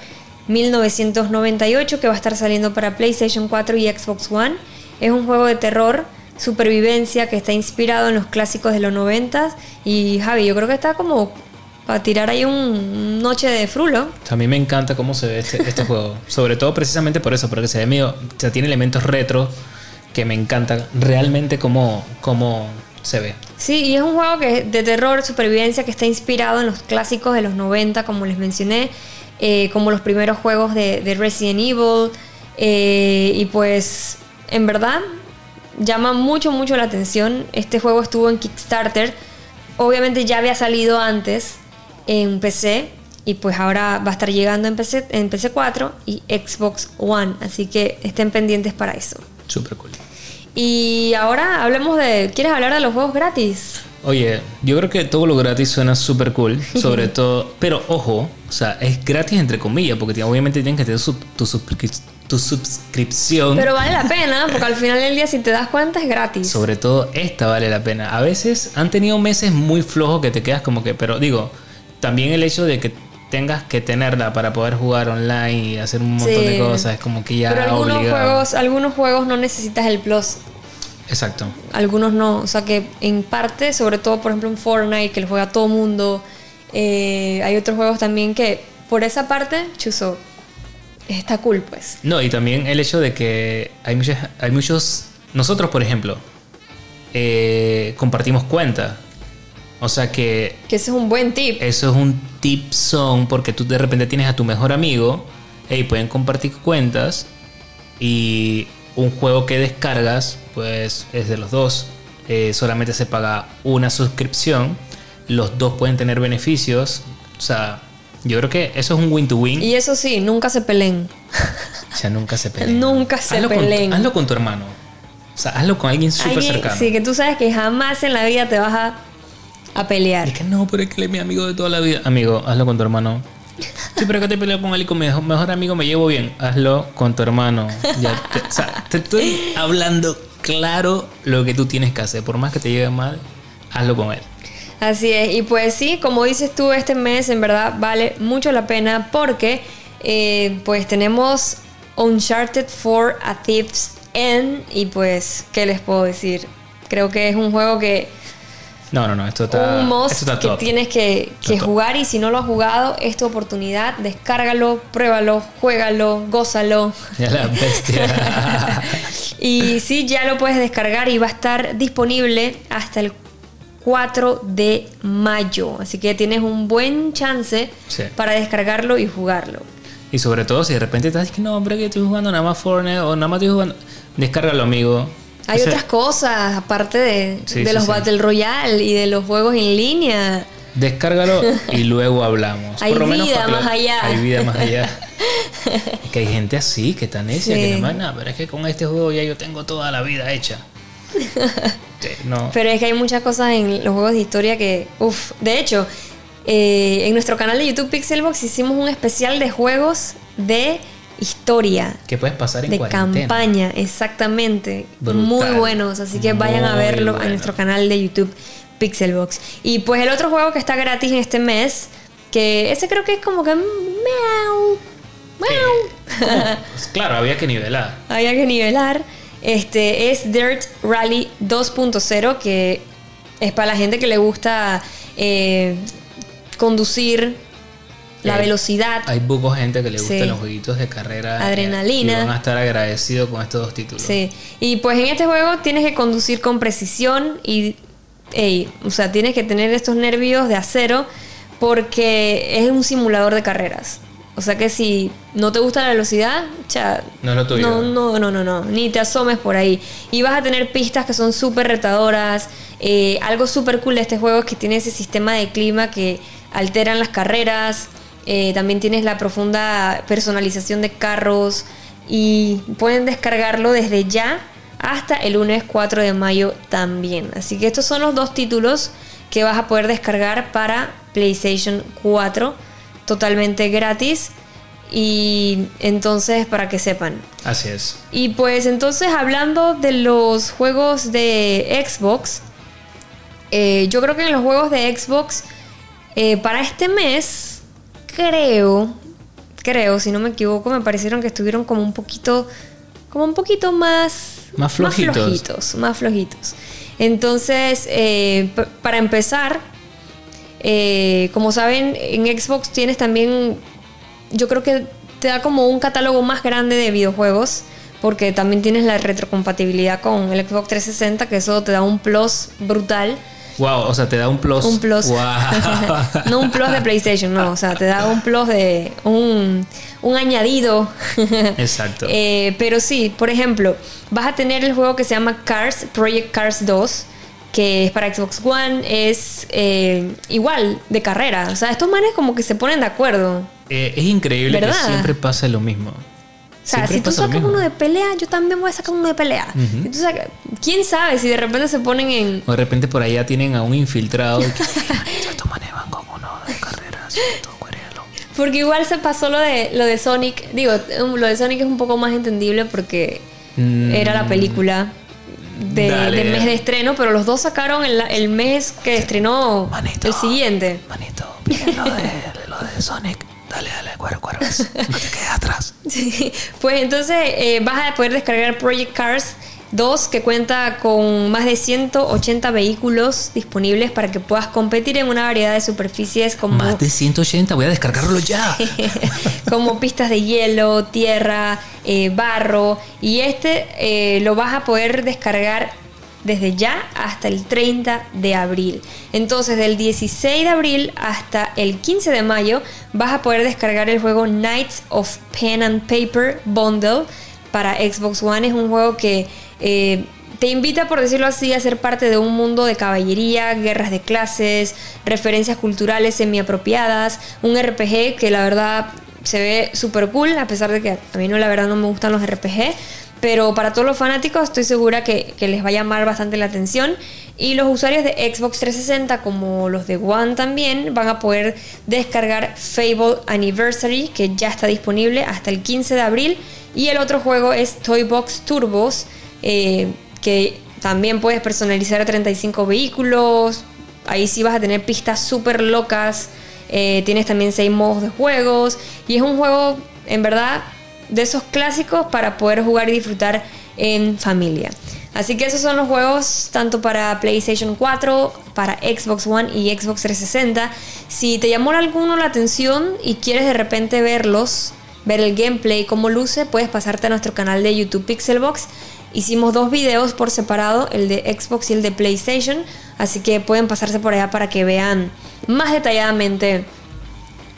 1998, que va a estar saliendo para PlayStation 4 y Xbox One. Es un juego de terror, supervivencia, que está inspirado en los clásicos de los 90. Y Javi, yo creo que está como para tirar ahí un noche de frulo. A mí me encanta cómo se ve este, este juego. Sobre todo precisamente por eso, porque se ve medio. O sea, tiene elementos retro que me encanta realmente cómo, cómo se ve. Sí, y es un juego que de terror, supervivencia, que está inspirado en los clásicos de los 90, como les mencioné, eh, como los primeros juegos de, de Resident Evil. eh, y pues, en verdad, llama mucho, mucho la atención. Este juego estuvo en Kickstarter. Obviamente ya había salido antes en PC. Y pues ahora va a estar llegando en PC, en PC 4 y Xbox One. Así que estén pendientes para eso. Súper cool. Y ahora hablemos de... ¿Quieres hablar de los juegos gratis? Oye, yo creo que todo lo gratis suena súper cool, sobre todo, pero ojo, o sea, es gratis entre comillas, porque obviamente tienes que tener su- tu, suscrip- tu suscripción. Pero vale la pena, porque al final del día, si te das cuenta, es gratis. Sobre todo esta vale la pena. A veces han tenido meses muy flojos que te quedas como que, pero digo, también el hecho de que tengas que tenerla para poder jugar online y hacer un montón Sí. de cosas es como que ya Pero algunos obligado. juegos, algunos juegos no necesitas el plus. Exacto. Algunos no. O sea que en parte, sobre todo, por ejemplo, en Fortnite, que lo juega todo mundo. eh, hay otros juegos también que, por esa parte, chuzo. Está cool, pues. No, y también el hecho de que hay muchos, hay muchos nosotros, por ejemplo, eh, compartimos cuenta. O sea que Que ese es un buen tip. Eso es un tip son porque tú de repente tienes a tu mejor amigo y pueden compartir cuentas y un juego que descargas pues es de los dos. Eh, solamente se paga una suscripción. Los dos pueden tener beneficios. O sea, yo creo que eso es un win to win. Y eso sí, nunca se peleen. O sea, nunca se peleen. Nunca se hazlo peleen. hazlo con tu hermano. O sea, hazlo con alguien súper cercano. Sí, que tú sabes que jamás en la vida te vas a, a pelear. Es que no, pero es que él es mi amigo de toda la vida. Amigo, hazlo con tu hermano. Sí, pero que te peleo con él y con mi mejor, amigo me llevo bien. Hazlo con tu hermano. Ya te, o sea, te estoy hablando claro lo que tú tienes que hacer. Por más que te lleve mal, hazlo con él. Así es, y pues sí, como dices tú, este mes en verdad vale mucho la pena porque eh, pues tenemos Uncharted 4 A Thief's End y pues, ¿qué les puedo decir? Creo que es un juego que No, no, no, esto está, un must esto está que top. tienes que, que top. jugar y si no lo has jugado, es tu oportunidad, descárgalo, pruébalo, juégalo, gózalo. Ya la bestia. Y sí, ya lo puedes descargar y va a estar disponible hasta el 4 de mayo. Así que tienes un buen chance Sí. para descargarlo y jugarlo. y sobre todo si de repente estás diciendo, no, hombre, que estoy jugando nada más Fortnite o nada más estoy jugando. Descárgalo, amigo. Hay O sea, otras cosas aparte de, Sí, de sí, los sí. Battle Royale y de los juegos en línea. Descárgalo y luego hablamos. Hay Por lo menos vida lo- más allá. Hay vida más allá. Que hay gente así, que tan necia, que nada más, "Nah, pero es que con este juego ya yo tengo toda la vida hecha. No. Pero es que hay muchas cosas en los juegos de historia que, uff, de hecho, eh, en nuestro canal de YouTube Pixelbox hicimos un especial de juegos de historia. ¿Qué puedes pasar en de cuarentena? campaña, exactamente. Brutal. Muy buenos, así que vayan a verlo bueno. en nuestro canal de YouTube Pixelbox. Y pues el otro juego que está gratis en este mes, que ese creo que es como que miau, miau. Pues claro, había que nivelar. había que nivelar. Este es Dirt Rally 2.0, que es para la gente que le gusta eh, conducir, la Hay- velocidad. Hay poca gente que le gustan Sí. los jueguitos de carrera. Adrenalina. Y van a estar agradecidos con estos dos títulos. Sí, y pues en este juego tienes que conducir con precisión y, ey, o sea, tienes que tener estos nervios de acero porque es un simulador de carreras. O sea que si no te gusta la velocidad, cha, No es lo tuyo. No, no, no, no, no, ni te asomes por ahí. Y vas a tener pistas que son súper retadoras. Eh, algo súper cool de este juego es que tiene ese sistema de clima que alteran las carreras. Eh, también tienes la profunda personalización de carros. Y pueden descargarlo desde ya hasta el lunes 4 de mayo también. Así que estos son los dos títulos que vas a poder descargar para PlayStation 4 totalmente gratis. Y entonces, para que sepan. Así es. Y pues entonces, hablando de los juegos de Xbox, eh, yo creo que en los juegos de Xbox, eh, para este mes, creo, creo, si no me equivoco, me parecieron que estuvieron como un poquito, como un poquito más, Más flojitos. más flojitos, más flojitos. Entonces, eh, para empezar, eh, como saben, en Xbox tienes también, yo creo que te da como un catálogo más grande de videojuegos, porque también tienes la retrocompatibilidad con el Xbox 360, que eso te da un plus brutal. Wow, o sea, te da un plus. Un plus. Wow. no un plus de PlayStation, no, o sea, te da un plus de un, un añadido. Exacto. Eh, pero sí, por ejemplo, vas a tener el juego que se llama Cars, Project Cars 2, que es para Xbox One, es eh, igual de carrera. O sea, estos manes como que se ponen de acuerdo. Eh, es increíble ¿Verdad? que siempre pasa lo mismo. O sea, Siempre si tú sacas uno de pelea, yo también voy a sacar uno de pelea. Tú sacas- ¿Quién sabe si de repente se ponen en... O de repente por allá tienen a un infiltrado. que, Estos manes van con uno de carreras. tú cuérelo". Porque igual se pasó lo de, lo de Sonic. Digo, um, lo de Sonic es un poco más entendible porque Mm. era la película de, mes de estreno, pero los dos sacaron el, el mes que estrenó Manito. el siguiente. Manito, lo de, lo de Sonic. Dale, dale, cuero, cuero. No te quedes atrás. Sí, Pues entonces eh, vas a poder descargar Project Cars 2 que cuenta con más de 180 vehículos disponibles para que puedas competir en una variedad de superficies como, Más de 180, voy a descargarlo ya. como pistas de hielo, tierra, eh, barro y este eh, lo vas a poder descargar desde ya hasta el 30 de abril. Entonces del 16 de abril hasta el 15 de mayo vas a poder descargar el juego Knights of Pen and Paper Bundle para Xbox One. Es un juego que eh, te invita, por decirlo así, a ser parte de un mundo de caballería, guerras de clases, referencias culturales semi-apropiadas, un RPG que la verdad se ve súper cool, a pesar de que a mí no, la verdad no me gustan los RPG. Pero para todos los fanáticos estoy segura que, les va a llamar bastante la atención. Y los usuarios de Xbox 360 como los de One también van a poder descargar Fable Anniversary que ya está disponible hasta el 15 de abril. Y el otro juego es Toy Box Turbos eh, que también puedes personalizar a 35 vehículos. Ahí sí vas a tener pistas súper locas. Eh, tienes también 6 modos de juegos. Y es un juego, en verdad, de esos clásicos para poder jugar y disfrutar en familia. Así que esos son los juegos tanto para PlayStation 4, para Xbox One y Xbox 360. Si te llamó alguno la atención y quieres de repente verlos, ver el gameplay, cómo luce, puedes pasarte a nuestro canal de YouTube Pixelbox. Hicimos dos videos por separado, el de Xbox y el de PlayStation. Así que pueden pasarse por allá para que vean más detalladamente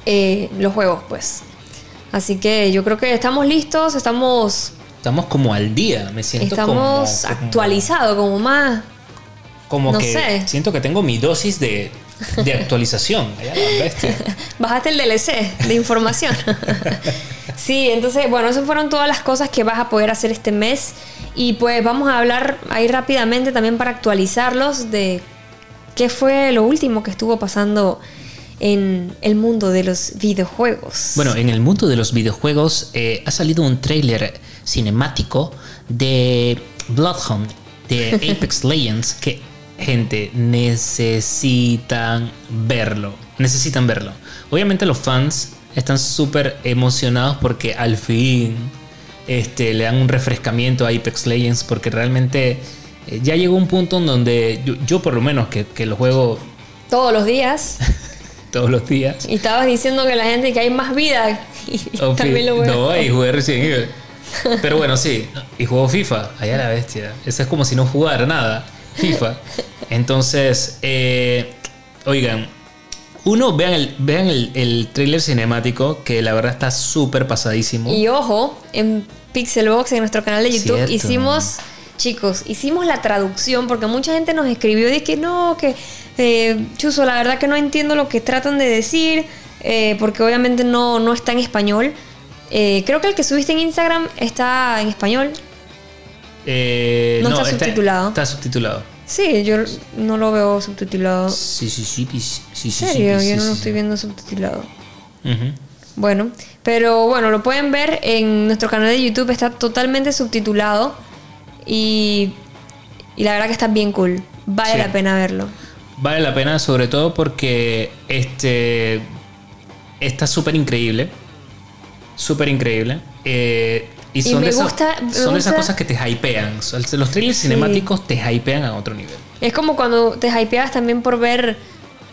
eh, los juegos, pues. Así que yo creo que estamos listos, estamos, Estamos como al día, me siento como- estamos como, actualizados, como más. Como no que sé. siento que tengo mi dosis de, de actualización. Bajaste el DLC de información. sí, entonces, bueno, esas fueron todas las cosas que vas a poder hacer este mes. Y pues vamos a hablar ahí rápidamente también para actualizarlos de qué fue lo último que estuvo pasando en el mundo de los videojuegos. Bueno, en el mundo de los videojuegos eh, ha salido un tráiler cinemático de Bloodhound, de Apex Legends, que gente necesitan verlo, necesitan verlo. Obviamente los fans están súper emocionados porque al fin este, le dan un refrescamiento a Apex Legends porque realmente eh, ya llegó un punto en donde yo, yo por lo menos que, que lo juego Todos los días. todos los días. Y estabas diciendo que la gente que hay más vida. Y Oh, también lo no, y jugué Resident Evil. Pero bueno, sí. Y juego FIFA. Allá la bestia. Eso es como si no jugara nada. FIFA. Entonces, eh, oigan. Uno, vean el, vean el, el trailer cinemático, que la verdad está súper pasadísimo. Y ojo, en Pixelbox, en nuestro canal de YouTube, Cierto. hicimos, chicos, hicimos la traducción porque mucha gente nos escribió de que no, que eh, Chuzo, la verdad que no entiendo lo que tratan de decir, eh, porque obviamente no, no está en español. Eh, creo que el que subiste en Instagram está en español. Eh, No está subtitulado. Está subtitulado. Sí, yo no lo veo subtitulado. Sí, sí, sí, sí, sí, sí, ¿En sí, serio? sí, Yo no lo estoy viendo subtitulado. Ujú. Bueno, pero bueno, lo pueden ver en nuestro canal de YouTube, está totalmente subtitulado y, y la verdad que está bien cool. Vale Sí. la pena verlo. Vale la pena sobre todo porque este está súper increíble. Súper increíble. Eh, y Y son, me de, esas, me son de esas cosas que te hypean. Los trailers Sí. cinemáticos te hypean a otro nivel. Es como cuando te hypeas también por ver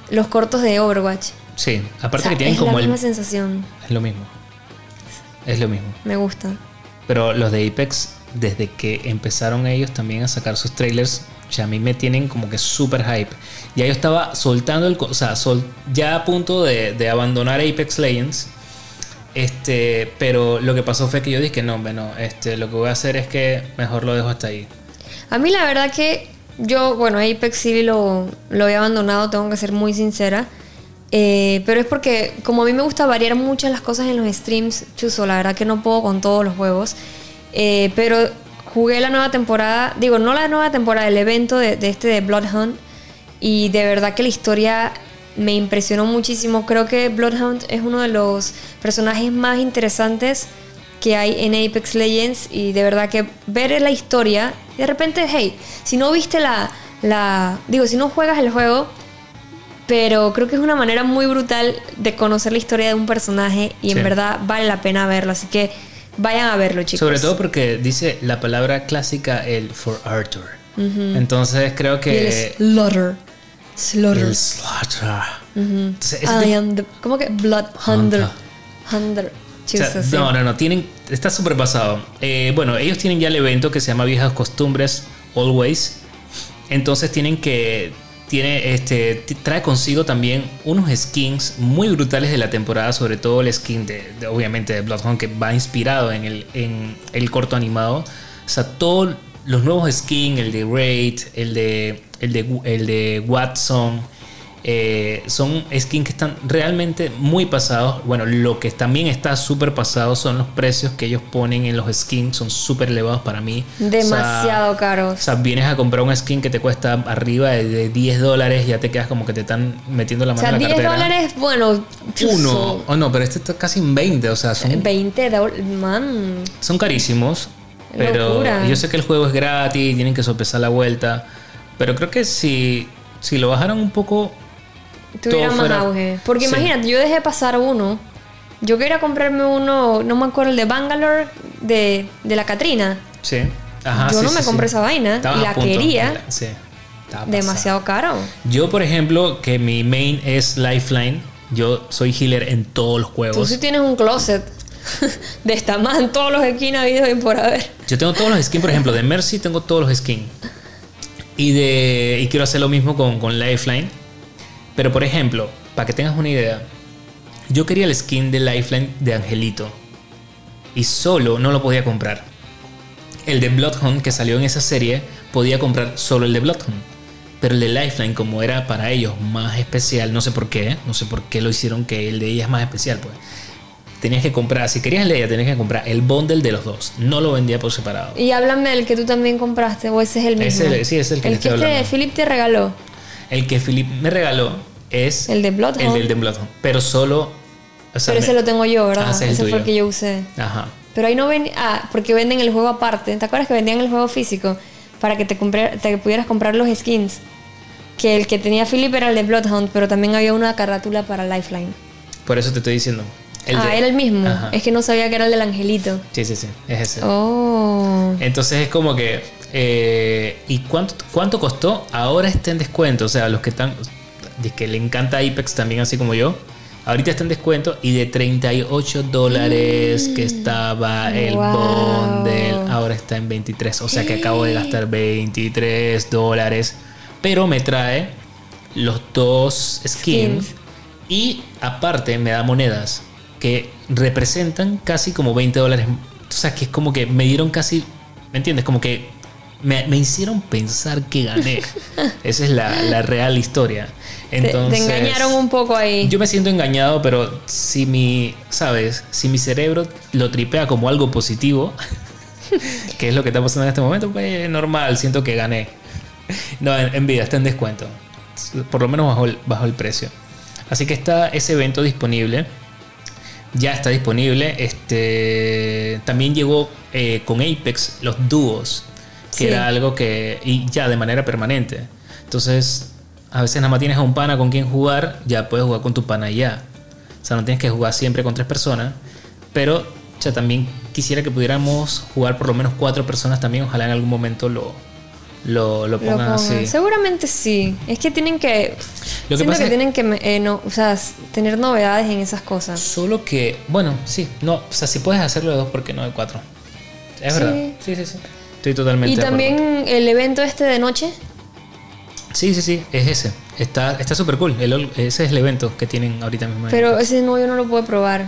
los cortos de Overwatch. Sí, aparte O sea, que tienen es como la el... misma sensación. Es lo mismo. Es lo mismo. Me gusta. Pero los de Apex, desde que empezaron ellos también a sacar sus trailers, ya a mí me tienen como que súper hype. Ya yo estaba soltando el... O sea, ya a punto de, abandonar Apex Legends. Este, pero lo que pasó fue que yo dije, no, bueno, este, lo que voy a hacer es que mejor lo dejo hasta ahí. A mí la verdad que yo, bueno, Apex sí lo, lo he abandonado, tengo que ser muy sincera. Eh, pero es porque como a mí me gusta variar muchas las cosas en los streams, chuzo, la verdad que no puedo con todos los juegos. Eh, pero jugué la nueva temporada, digo, no la nueva temporada, el evento de, de este de Bloodhound. Y de verdad que la historia me impresionó muchísimo. Creo que Bloodhound es uno de los personajes más interesantes que hay en Apex Legends y de verdad que ver la historia, de repente, hey, si no viste la, la, digo, si no juegas el juego, pero creo que es una manera muy brutal de conocer la historia de un personaje y Sí. en verdad vale la pena verlo, así que vayan a verlo, chicos. Sobre todo porque dice la palabra clásica, el for Arthur. Entonces creo Y el que... Slaughter. Slaughter. El slaughter. Entonces, I am the, ¿Cómo que? Blood Hunter. Hunter. O sea. No, no, no, tienen, está súper pasado. Eh, bueno, ellos tienen ya el evento que se llama Viejas Costumbres Always. Entonces tienen que, tiene, este, trae consigo también unos skins muy brutales de la temporada, sobre todo el skin de, de, obviamente de Bloodhound que va inspirado en el, en el corto animado. O sea, todos los nuevos skins, el de Raid, el de, el de, el de Watson. Eh, son skins que están realmente muy pasados. Bueno, lo que también está súper pasado son los precios que ellos ponen en los skins. Son súper elevados para mí. Demasiado O caros. sea, vienes a comprar un skin que te cuesta arriba de, de 10 dólares, ya te quedas como que te están metiendo la O mano sea, en la 10 cartera. dólares, bueno. Uno. Oh, no, pero este está casi en 20. O sea, son, 20 dólares. Man. son carísimos. Pero Locura. yo sé que el juego es gratis, tienen que sopesar la vuelta. Pero creo que si, si lo bajaran un poco, Tuviera más fuera- auge. Porque Sí. imagínate, yo dejé pasar uno. Yo quería comprarme uno, no me acuerdo, el de Bangalore de, de la Catrina. sí. Ajá, Yo sí, no me sí. compré esa vaina y la punto. quería. Sí. Demasiado caro. Yo, por ejemplo, que mi main es Lifeline. Yo soy healer en todos los Tú juegos. sí tienes un closet de esta más en todos los esquinas habidos y por haber. Yo tengo todos los skins, por ejemplo, de Mercy tengo todos los skins. Y de y quiero hacer lo mismo con, con Lifeline. Pero por ejemplo, para que tengas una idea, yo quería el skin de Lifeline de Angelito. Y solo no lo podía comprar. El de Bloodhound que salió en esa serie, podía comprar solo el de Bloodhound. Pero el de Lifeline, como era para ellos más especial, no sé por qué, no sé por qué lo hicieron que el de ella es más especial, pues. Tenías que comprar, si querías el de ella, tenías que comprar el bundle de los dos. No lo vendía por separado. Y háblame del que tú también compraste, o ese es el mismo. Ese- sí, ese es el que el estoy que este. Philip te regaló. El que Philip me regaló es El de Bloodhound. el del de Bloodhound. Pero solo. o sea, Pero me- ese lo tengo yo, ¿verdad? Ah, ese es el ese fue el que yo usé. Ajá. Pero ahí no ven. Ah, porque venden el juego aparte. ¿Te acuerdas que vendían el juego físico? Para que te, compre- te pudieras comprar los skins. Que el que tenía Philip era el de Bloodhound, pero también había una carátula para Lifeline. Por eso te estoy diciendo. ah, era el mismo. Es que no sabía que era el del angelito. Sí, sí, sí, es ese. Oh. Entonces es como que... Eh, ¿Y cuánto, cuánto costó? Ahora está en descuento. O sea, los que están... Que le encanta Apex también, así como yo. Ahorita está en descuento y de 38 dólares que estaba el bundle, ahora está en 23. O sea que acabo de gastar 23 dólares. Pero me trae los dos skins, y aparte me da monedas que representan casi como 20 dólares. O sea que es como que me dieron casi, ¿me entiendes? Como que me, hicieron pensar que gané. Esa es la, real historia. Entonces, te, engañaron un poco ahí. Yo me siento engañado, pero si mi, ¿sabes? Si mi cerebro lo tripea como algo positivo, que es lo que está pasando en este momento, pues normal, siento que gané. No, en, vida, está en descuento. Por lo menos bajo el, bajo el precio. Así que está ese evento disponible. Ya está disponible. Este también llegó eh, con Apex los dúos que era algo que, y ya de manera permanente. Entonces, a veces nada más tienes a un pana con quien jugar, ya puedes jugar con tu pana ya. O sea, no tienes que jugar siempre con tres personas, pero ya también quisiera que pudiéramos jugar por lo menos cuatro personas también, ojalá en algún momento lo, lo, lo, pongan, así. Seguramente sí. Es que tienen que. Lo que siento que tienen que eh, no, o sea, tener novedades en esas cosas. Solo que, bueno, sí. No, o sea, si puedes hacerlo de dos, ¿por qué no de cuatro? Es verdad. Sí, sí, sí. Estoy totalmente. ¿Y también el evento este de noche? Sí, sí, sí, es ese. Está súper cool. ese es el evento que tienen ahorita mismo. Pero ese no, yo no lo puedo probar.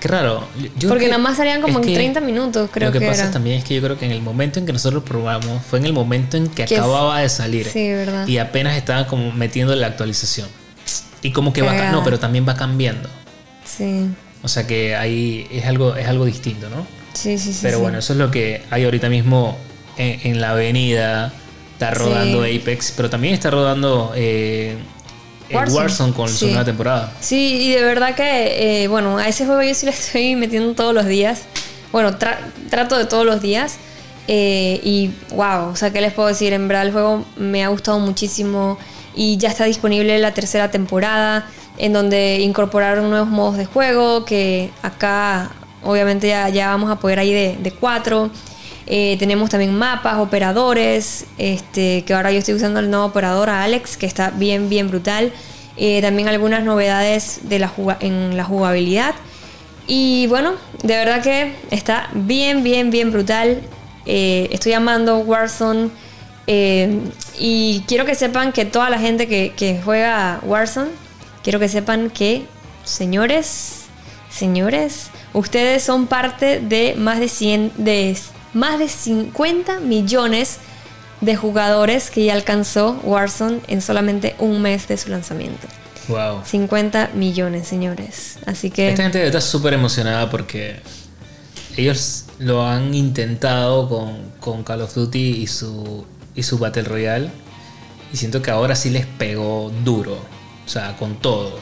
Qué raro. Porque nada más salían como en 30 minutos, creo que. Lo que, pasa también es que yo creo que en el momento en que nosotros probamos fue en el momento en que, acababa de salir. Sí, verdad. Y apenas estaban como metiendo la actualización. Y como que va. No, pero también va cambiando. Sí. O sea que ahí es algo, es algo distinto, ¿no? Sí, sí, sí. Pero bueno, eso es lo que hay ahorita mismo en, la avenida. Está rodando Apex, pero también está rodando eh, Warzone. con su nueva temporada. Sí, y de verdad que, eh, bueno, a ese juego yo sí le estoy metiendo todos los días. Bueno, trato de todos los días. Eh, y wow, o sea, ¿qué les puedo decir? En verdad el juego me ha gustado muchísimo y ya está disponible la tercera temporada en donde incorporaron nuevos modos de juego que acá obviamente ya, ya vamos a poder ahí de, de cuatro. Eh, tenemos también mapas, operadores, este, que ahora yo estoy usando el nuevo operador Alex, que está bien, bien brutal. Eh, también algunas novedades de la en la jugabilidad. Y bueno, de verdad que está bien, bien, bien brutal. Eh, estoy amando Warzone. y quiero que sepan que toda la gente que, que juega Warzone, quiero que sepan que, señores, señores, ustedes son parte de más de 100, de más de 50 millones de jugadores que ya alcanzó Warzone en solamente un mes de su lanzamiento. Wow. 50 millones, señores. Así que. Esta gente está súper emocionada porque ellos lo han intentado con, Call of Duty y su, y su Battle Royale. Y siento que ahora sí les pegó duro. O sea, con todo.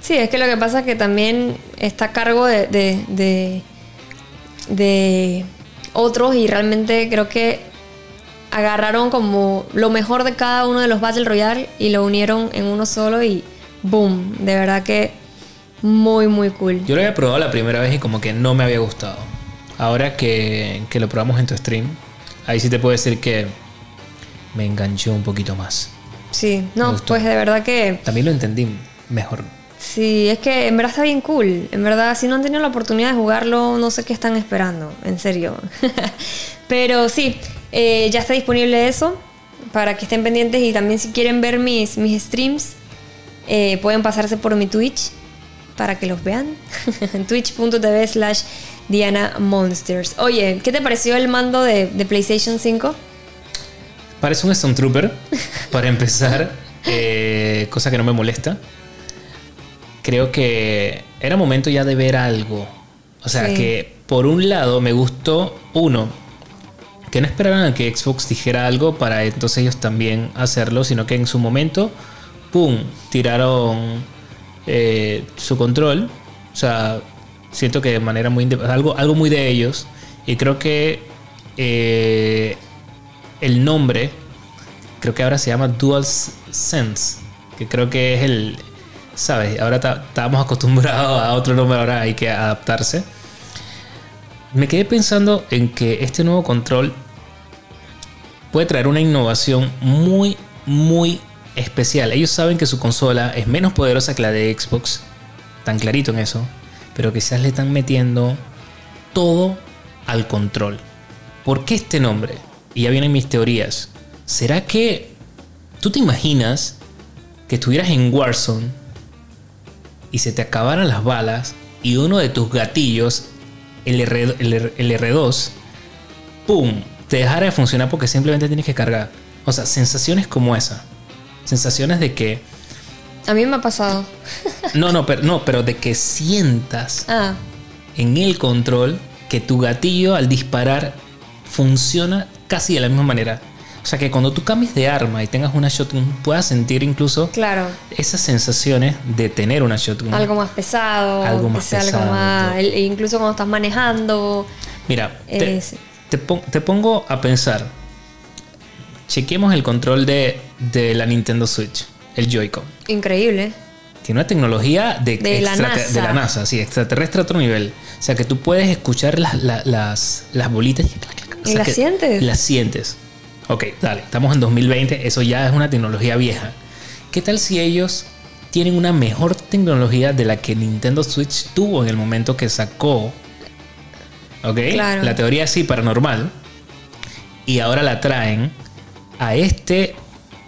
Sí, es que lo que pasa es que también está a cargo de, de, de otros y realmente creo que agarraron como lo mejor de cada uno de los Battle Royale y lo unieron en uno solo y boom, de verdad que muy muy cool. Yo lo había probado la primera vez y como que no me había gustado. Ahora que, que lo probamos en tu stream, ahí sí te puedo decir que me enganchó un poquito más. Sí, no, pues de verdad que... También lo entendí mejor. Sí, es que en verdad está bien cool. En verdad, si no han tenido la oportunidad de jugarlo, no sé qué están esperando, en serio. Pero sí, eh, ya está disponible eso para que estén pendientes y también si quieren ver mis, mis streams, eh, pueden pasarse por mi Twitch para que los vean. Twitch.tv slash Diana Monsters. Oye, ¿qué te pareció el mando de, PlayStation 5? Parece un Stormtrooper, para empezar, eh, cosa que no me molesta creo que era momento ya de ver algo. O sea, que por un lado me gustó, uno, que no esperaran a que Xbox dijera algo para entonces ellos también hacerlo, sino que en su momento, ¡pum!, tiraron eh, su control. O sea, siento que de manera muy... Algo, algo muy de ellos. Y creo que eh, el nombre, creo que ahora se llama Dual Sense, que creo que es el, ¿sabes? Ahora estábamos acostumbrados a otro nombre, ahora hay que adaptarse. Me quedé pensando en que este nuevo control puede traer una innovación muy, muy especial. Ellos saben que su consola es menos poderosa que la de Xbox, tan clarito en eso, pero quizás le están metiendo todo al control. ¿Por qué este nombre? Y ya vienen mis teorías. ¿Será que tú te imaginas que estuvieras en Warzone y se te acabaran las balas y uno de tus gatillos, el, R, el, R2, ¡pum! te dejara de funcionar porque simplemente tienes que cargar? O sea, sensaciones como esa. Sensaciones de que... A mí me ha pasado. no, no, pero, no, pero de que sientas ah. en el control que tu gatillo al disparar funciona casi de la misma manera. O sea que cuando tú cambies de arma y tengas una shotgun, puedas sentir incluso claro. esas sensaciones de tener una shotgun. Algo más pesado. Algo más pesado. incluso cuando estás manejando. Mira, te, te, pongo a pensar. Chequemos el control de, de la Nintendo Switch, el Joy-Con. Increíble. Tiene una tecnología de, de, la NASA. de la NASA, sí, extraterrestre a otro nivel. O sea que tú puedes escuchar las, las, las, bolitas y las sientes. Las sientes. Ok, dale, estamos en 2020, eso ya es una tecnología vieja. ¿Qué tal si ellos tienen una mejor tecnología de la que Nintendo Switch tuvo en el momento que sacó? Ok, la teoría sí paranormal. Y ahora la traen a este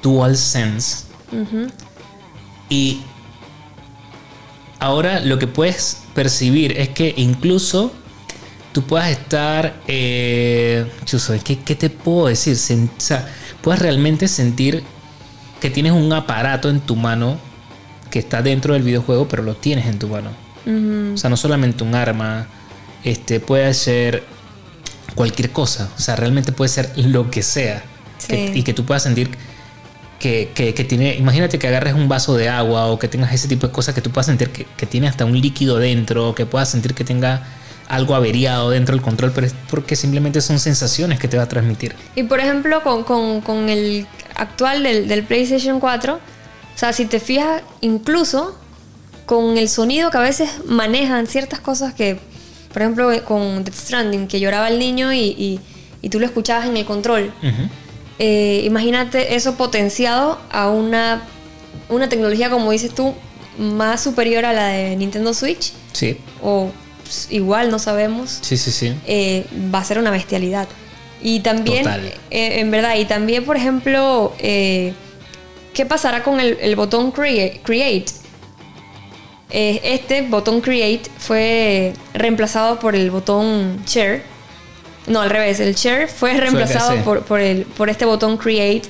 DualSense. Y ahora lo que puedes percibir es que incluso tú puedas estar, eh, ¿qué, ¿qué, te puedo decir? o sea, puedes realmente sentir que tienes un aparato en tu mano que está dentro del videojuego, pero lo tienes en tu mano. O sea, no solamente un arma, este, puede ser cualquier cosa. O sea, realmente puede ser lo que sea. y que tú puedas sentir que, que, tiene. Imagínate que agarres un vaso de agua o que tengas ese tipo de cosas que tú puedas sentir que, que tiene hasta un líquido dentro, que puedas sentir que tenga algo averiado dentro del control, pero es porque simplemente son sensaciones que te va a transmitir. Y por ejemplo, con, el actual del, PlayStation 4, o sea, si te fijas, incluso con el sonido que a veces manejan ciertas cosas que, por ejemplo, con Death Stranding, que lloraba el niño y, tú lo escuchabas en el control. Eh, imagínate eso potenciado a una, una tecnología, como dices tú, más superior a la de Nintendo Switch. Sí. O igual no sabemos. Sí, sí, sí. Eh, va a ser una bestialidad. Y también, eh, en verdad, y también, por ejemplo, eh, ¿qué pasará con el, botón create? este botón Create fue reemplazado por el botón Share. No, al revés, el Share fue reemplazado por, por, el, por este botón Create,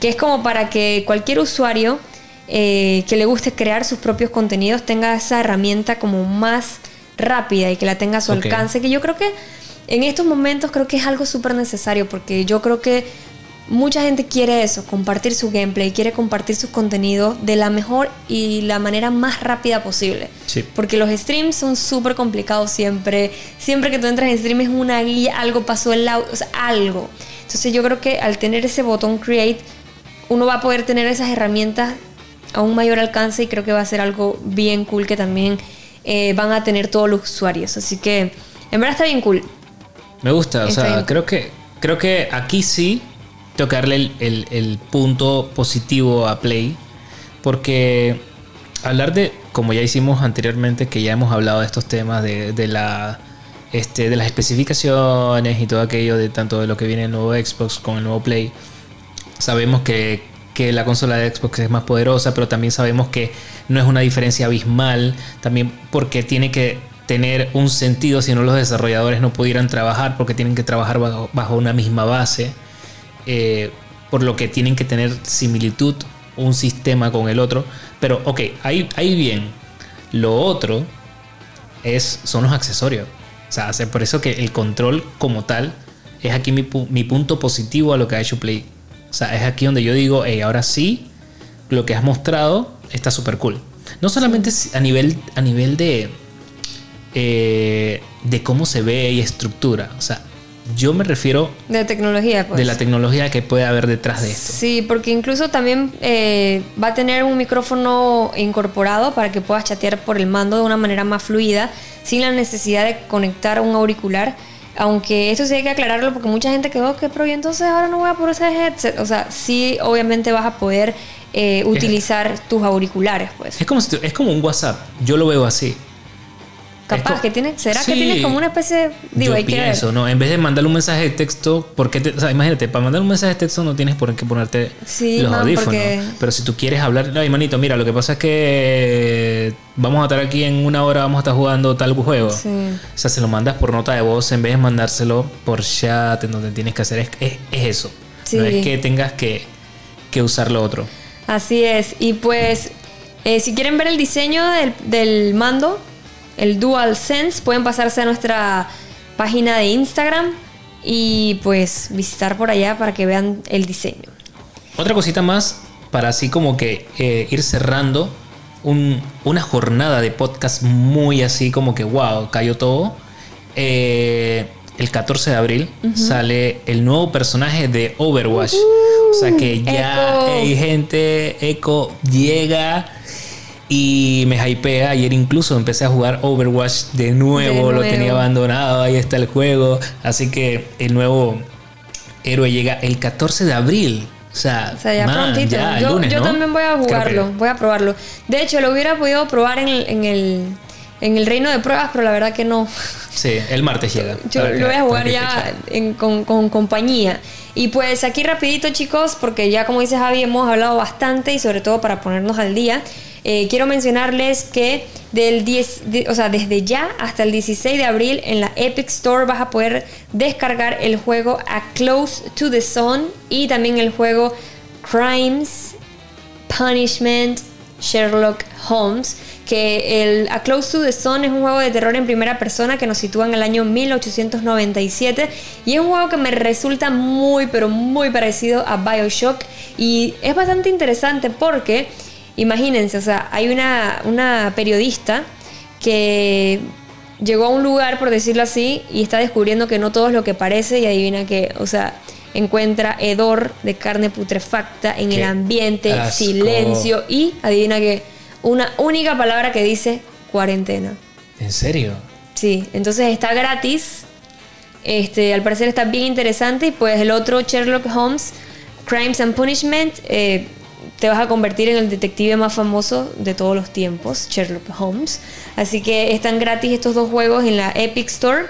que es como para que cualquier usuario que le guste crear sus propios contenidos tenga esa herramienta como más rápida y que la tenga a su alcance, que yo creo que en estos momentos creo que es algo súper necesario porque yo creo que mucha gente quiere eso, compartir su gameplay, quiere compartir sus contenidos de la mejor y la manera más rápida posible. Porque los streams son súper complicados siempre. Siempre que tú entras en stream es una guía, algo pasó el audio, o sea, algo. Entonces yo creo que al tener ese botón create, uno va a poder tener esas herramientas a un mayor alcance y creo que va a ser algo bien cool que también eh, van a tener todos los usuarios. Así que en verdad está bien cool. Me gusta, o sea, creo que, creo que aquí sí tengo que darle el, punto positivo a Play. Porque hablar de, como ya hicimos anteriormente, que ya hemos hablado de estos temas de, de la este, de las especificaciones y todo aquello de tanto de lo que viene el nuevo Xbox con el nuevo Play. Sabemos que que la consola de Xbox es más poderosa, pero también sabemos que no es una diferencia abismal, también porque tiene que tener un sentido si no los desarrolladores no pudieran trabajar porque tienen que trabajar bajo, una misma base, eh, por lo que tienen que tener similitud un sistema con el otro. Pero ok, ahí, ahí bien. Lo otro es, son los accesorios. O sea, por eso que el control como tal es aquí mi, mi punto positivo a lo que ha hecho Play o sea, es aquí donde yo digo, hey, ahora sí, lo que has mostrado está súper cool. No solamente a nivel, a nivel de, eh, de cómo se ve y estructura. O sea, Yo me refiero De tecnología, pues. de la tecnología que puede haber detrás de esto. Sí, porque incluso también eh, va a tener un micrófono incorporado para que puedas chatear por el mando de una manera más fluida, sin la necesidad de conectar un auricular. Aunque esto sí hay que aclararlo porque mucha gente quedó que, pero y entonces ahora no voy a poder ese headset. O sea, sí, obviamente vas a poder eh, utilizar tus auriculares, pues. Es como, si es como un WhatsApp. Yo lo veo así. Capaz que tiene, ¿será que tienes como una especie de, digo, Yo hay que ver. pienso, ¿no? En vez de mandarle un mensaje de texto, porque te, o sea, imagínate, para mandar un mensaje de texto no tienes por qué ponerte Sí, los man, audífonos. porque- Pero si tú quieres hablar, ay, manito, mira, lo que pasa es que vamos a estar aquí en una hora, vamos a estar jugando tal juego. Sí. O sea, se lo mandas por nota de voz en vez de mandárselo por chat, en donde tienes que hacer, es, es, es eso. Sí. No es que tengas que, que usar lo otro. Así es. Y pues, eh, si quieren ver el diseño del, del mando, el DualSense, pueden pasarse a nuestra página de Instagram y pues visitar por allá para que vean el diseño. Otra cosita más para así como que eh, ir cerrando un- una jornada de podcast muy así como que wow, cayó todo. Eh, el 14 de abril sale el nuevo personaje de Overwatch. o sea que ya hay gente, Echo llega y me hypea. Ayer incluso empecé a jugar Overwatch de nuevo, De lo nuevo. tenía abandonado, ahí está el juego. Así que el nuevo héroe llega el 14 de abril. O sea, O sea, ya man, prontito. ya yo lunes, yo ¿no? también voy a Creo que- jugarlo, voy a probarlo. De hecho, lo hubiera podido probar en el, en el, en el reino de pruebas, pero la verdad que no. Sí, el martes llega. Yo lo voy a jugar ya en- con, con compañía. Y pues aquí rapidito chicos, porque ya como dice Javi hemos hablado bastante y sobre todo para ponernos al día, eh, quiero mencionarles que del 10, de- o sea, desde ya hasta el 16 de abril en la Epic Store vas a poder descargar el juego A Close to the Sun y también el juego Crimes Punishment Sherlock Holmes, que el A Close to the Sun es un juego de terror en primera persona que nos sitúa en el año 1897 y es un juego que me resulta muy pero muy parecido a BioShock y es bastante interesante porque imagínense, o sea, hay una, una periodista que llegó a un lugar, por decirlo así, y está descubriendo que no todo es lo que parece y adivina que, o sea, encuentra hedor de carne putrefacta en Qué el ambiente, asco. silencio y adivina que una única palabra que dice cuarentena. ¿En serio? Sí, entonces está gratis. Este, al parecer está bien interesante. Y pues el otro Sherlock Holmes, Crimes and Punishment, eh, te vas a convertir en el detective más famoso de todos los tiempos, Sherlock Holmes. Así que están gratis estos dos juegos en la Epic Store.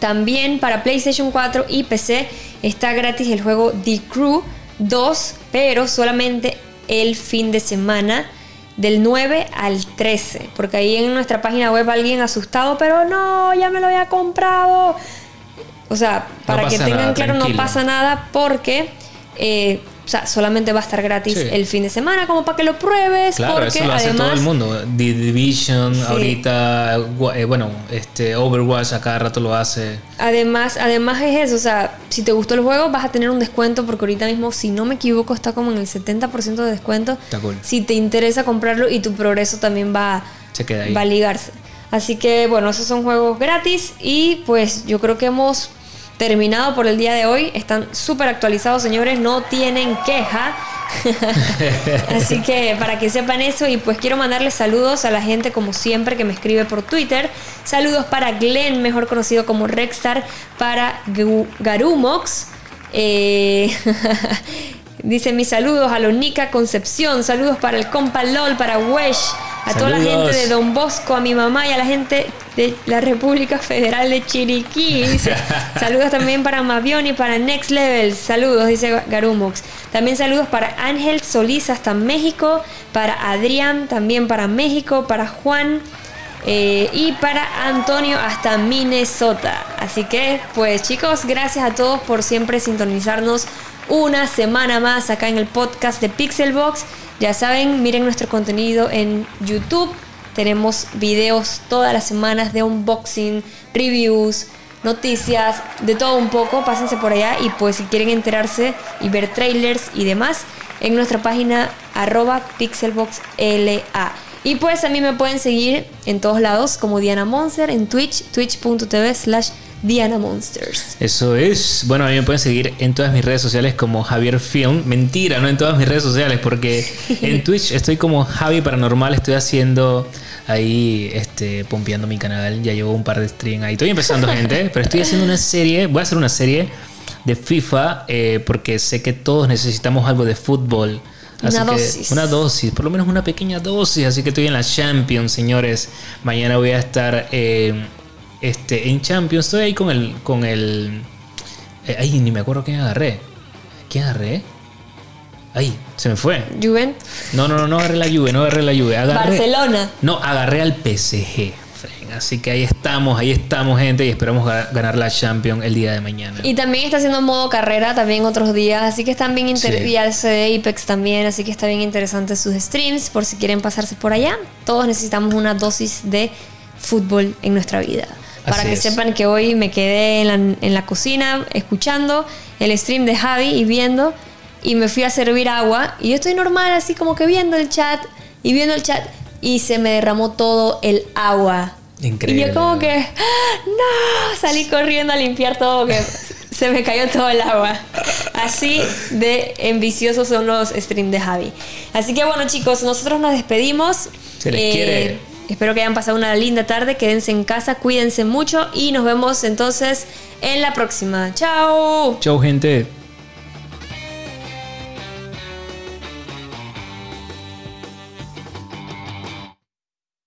También para PlayStation 4 y PC está gratis el juego The Crew 2, pero solamente el fin de semana del 9 al 13. Porque ahí en nuestra página web alguien asustado, pero no, ya me lo había comprado. O sea, para que tengan nada, claro, no pasa nada porque eh, sea, solamente va a estar gratis Sí. el fin de semana, como para que lo pruebes. Claro, porque eso lo hace además, todo el mundo. The Division, Sí. ahorita, eh, bueno, este Overwatch a cada rato lo hace. Además, además es eso, o sea, si te gustó el juego vas a tener un descuento porque ahorita mismo, si no me equivoco, está como en el 70% de descuento. Está cool. Si te interesa comprarlo y tu progreso también va, Se queda ahí. va a ligarse. Así que bueno, esos son juegos gratis y pues yo creo que hemos terminado por el día de hoy. Están súper actualizados, señores, no tienen queja. Así que para que sepan eso y pues quiero mandarles saludos a la gente como siempre que me escribe por Twitter. Saludos para Glenn, mejor conocido como Rexstar, para Garumox. Eh, dice mis saludos a Lonica Concepción, saludos para el compa LOL, para Wesh, a toda la gente de Don Bosco, a mi mamá y a la gente de la República Federal de Chiriquí. Dice, saludos también para Mavioni, para Next Level. Saludos, dice Garumox. También saludos para Ángel Solís hasta México, para Adrián también para México, para Juan. eh, y para Antonio hasta Minnesota. Así que, pues chicos, gracias a todos por siempre sintonizarnos una semana más acá en el podcast de Pixelbox. Ya saben, miren nuestro contenido en YouTube. Tenemos videos todas las semanas de unboxing, reviews, noticias, de todo un poco. Pásense por allá y pues si quieren enterarse y ver trailers y demás, en nuestra página arroba pixelboxla. Y pues a mí me pueden seguir en todos lados como Diana Monster en Twitch, twitch.tv slash Diana Monsters. Eso es. Bueno, a mí me pueden seguir en todas mis redes sociales como Javier Film. Mentira, no en todas mis redes sociales, porque en Twitch estoy como Javi Paranormal. Estoy haciendo ahí, este, pompeando mi canal. Ya llevo un par de streams ahí. Estoy empezando, gente, pero estoy haciendo una serie. Voy a hacer una serie de FIFA eh, porque sé que todos necesitamos algo de fútbol. una dosis. Una dosis, por lo menos una pequeña dosis. Así que estoy en la Champions, señores. Mañana voy a estar eh, este, en Champions. Estoy ahí con el. Con el eh, ay, ni me acuerdo quién agarré. ¿Quién agarré? Ay, se me fue. Juventus. No, no, no, no agarré la Juve, no agarré la Juve. Agarré, Barcelona. No, agarré al PSG. Así que ahí estamos, ahí estamos, gente, y esperamos ganar la Champions el día de mañana. Y también está haciendo modo carrera también otros días, así que están bien interesantes. Sí. de Apex también, así que está bien interesante sus streams, por si quieren pasarse por allá. Todos necesitamos una dosis de fútbol en nuestra vida. Para que sepan que hoy me quedé en la, en la cocina escuchando el stream de Javi y viendo, y me fui a servir agua, y yo estoy normal, así como que viendo el chat y viendo el chat, y se me derramó todo el agua Increíble. Y yo como que, no, salí corriendo a limpiar todo, que se me cayó todo el agua. Así de enviciosos son los streams de Javi. Así que bueno chicos, nosotros nos despedimos. Se les eh, quiere. Espero que hayan pasado una linda tarde, quédense en casa, cuídense mucho y nos vemos entonces en la próxima. Chao. Chao gente.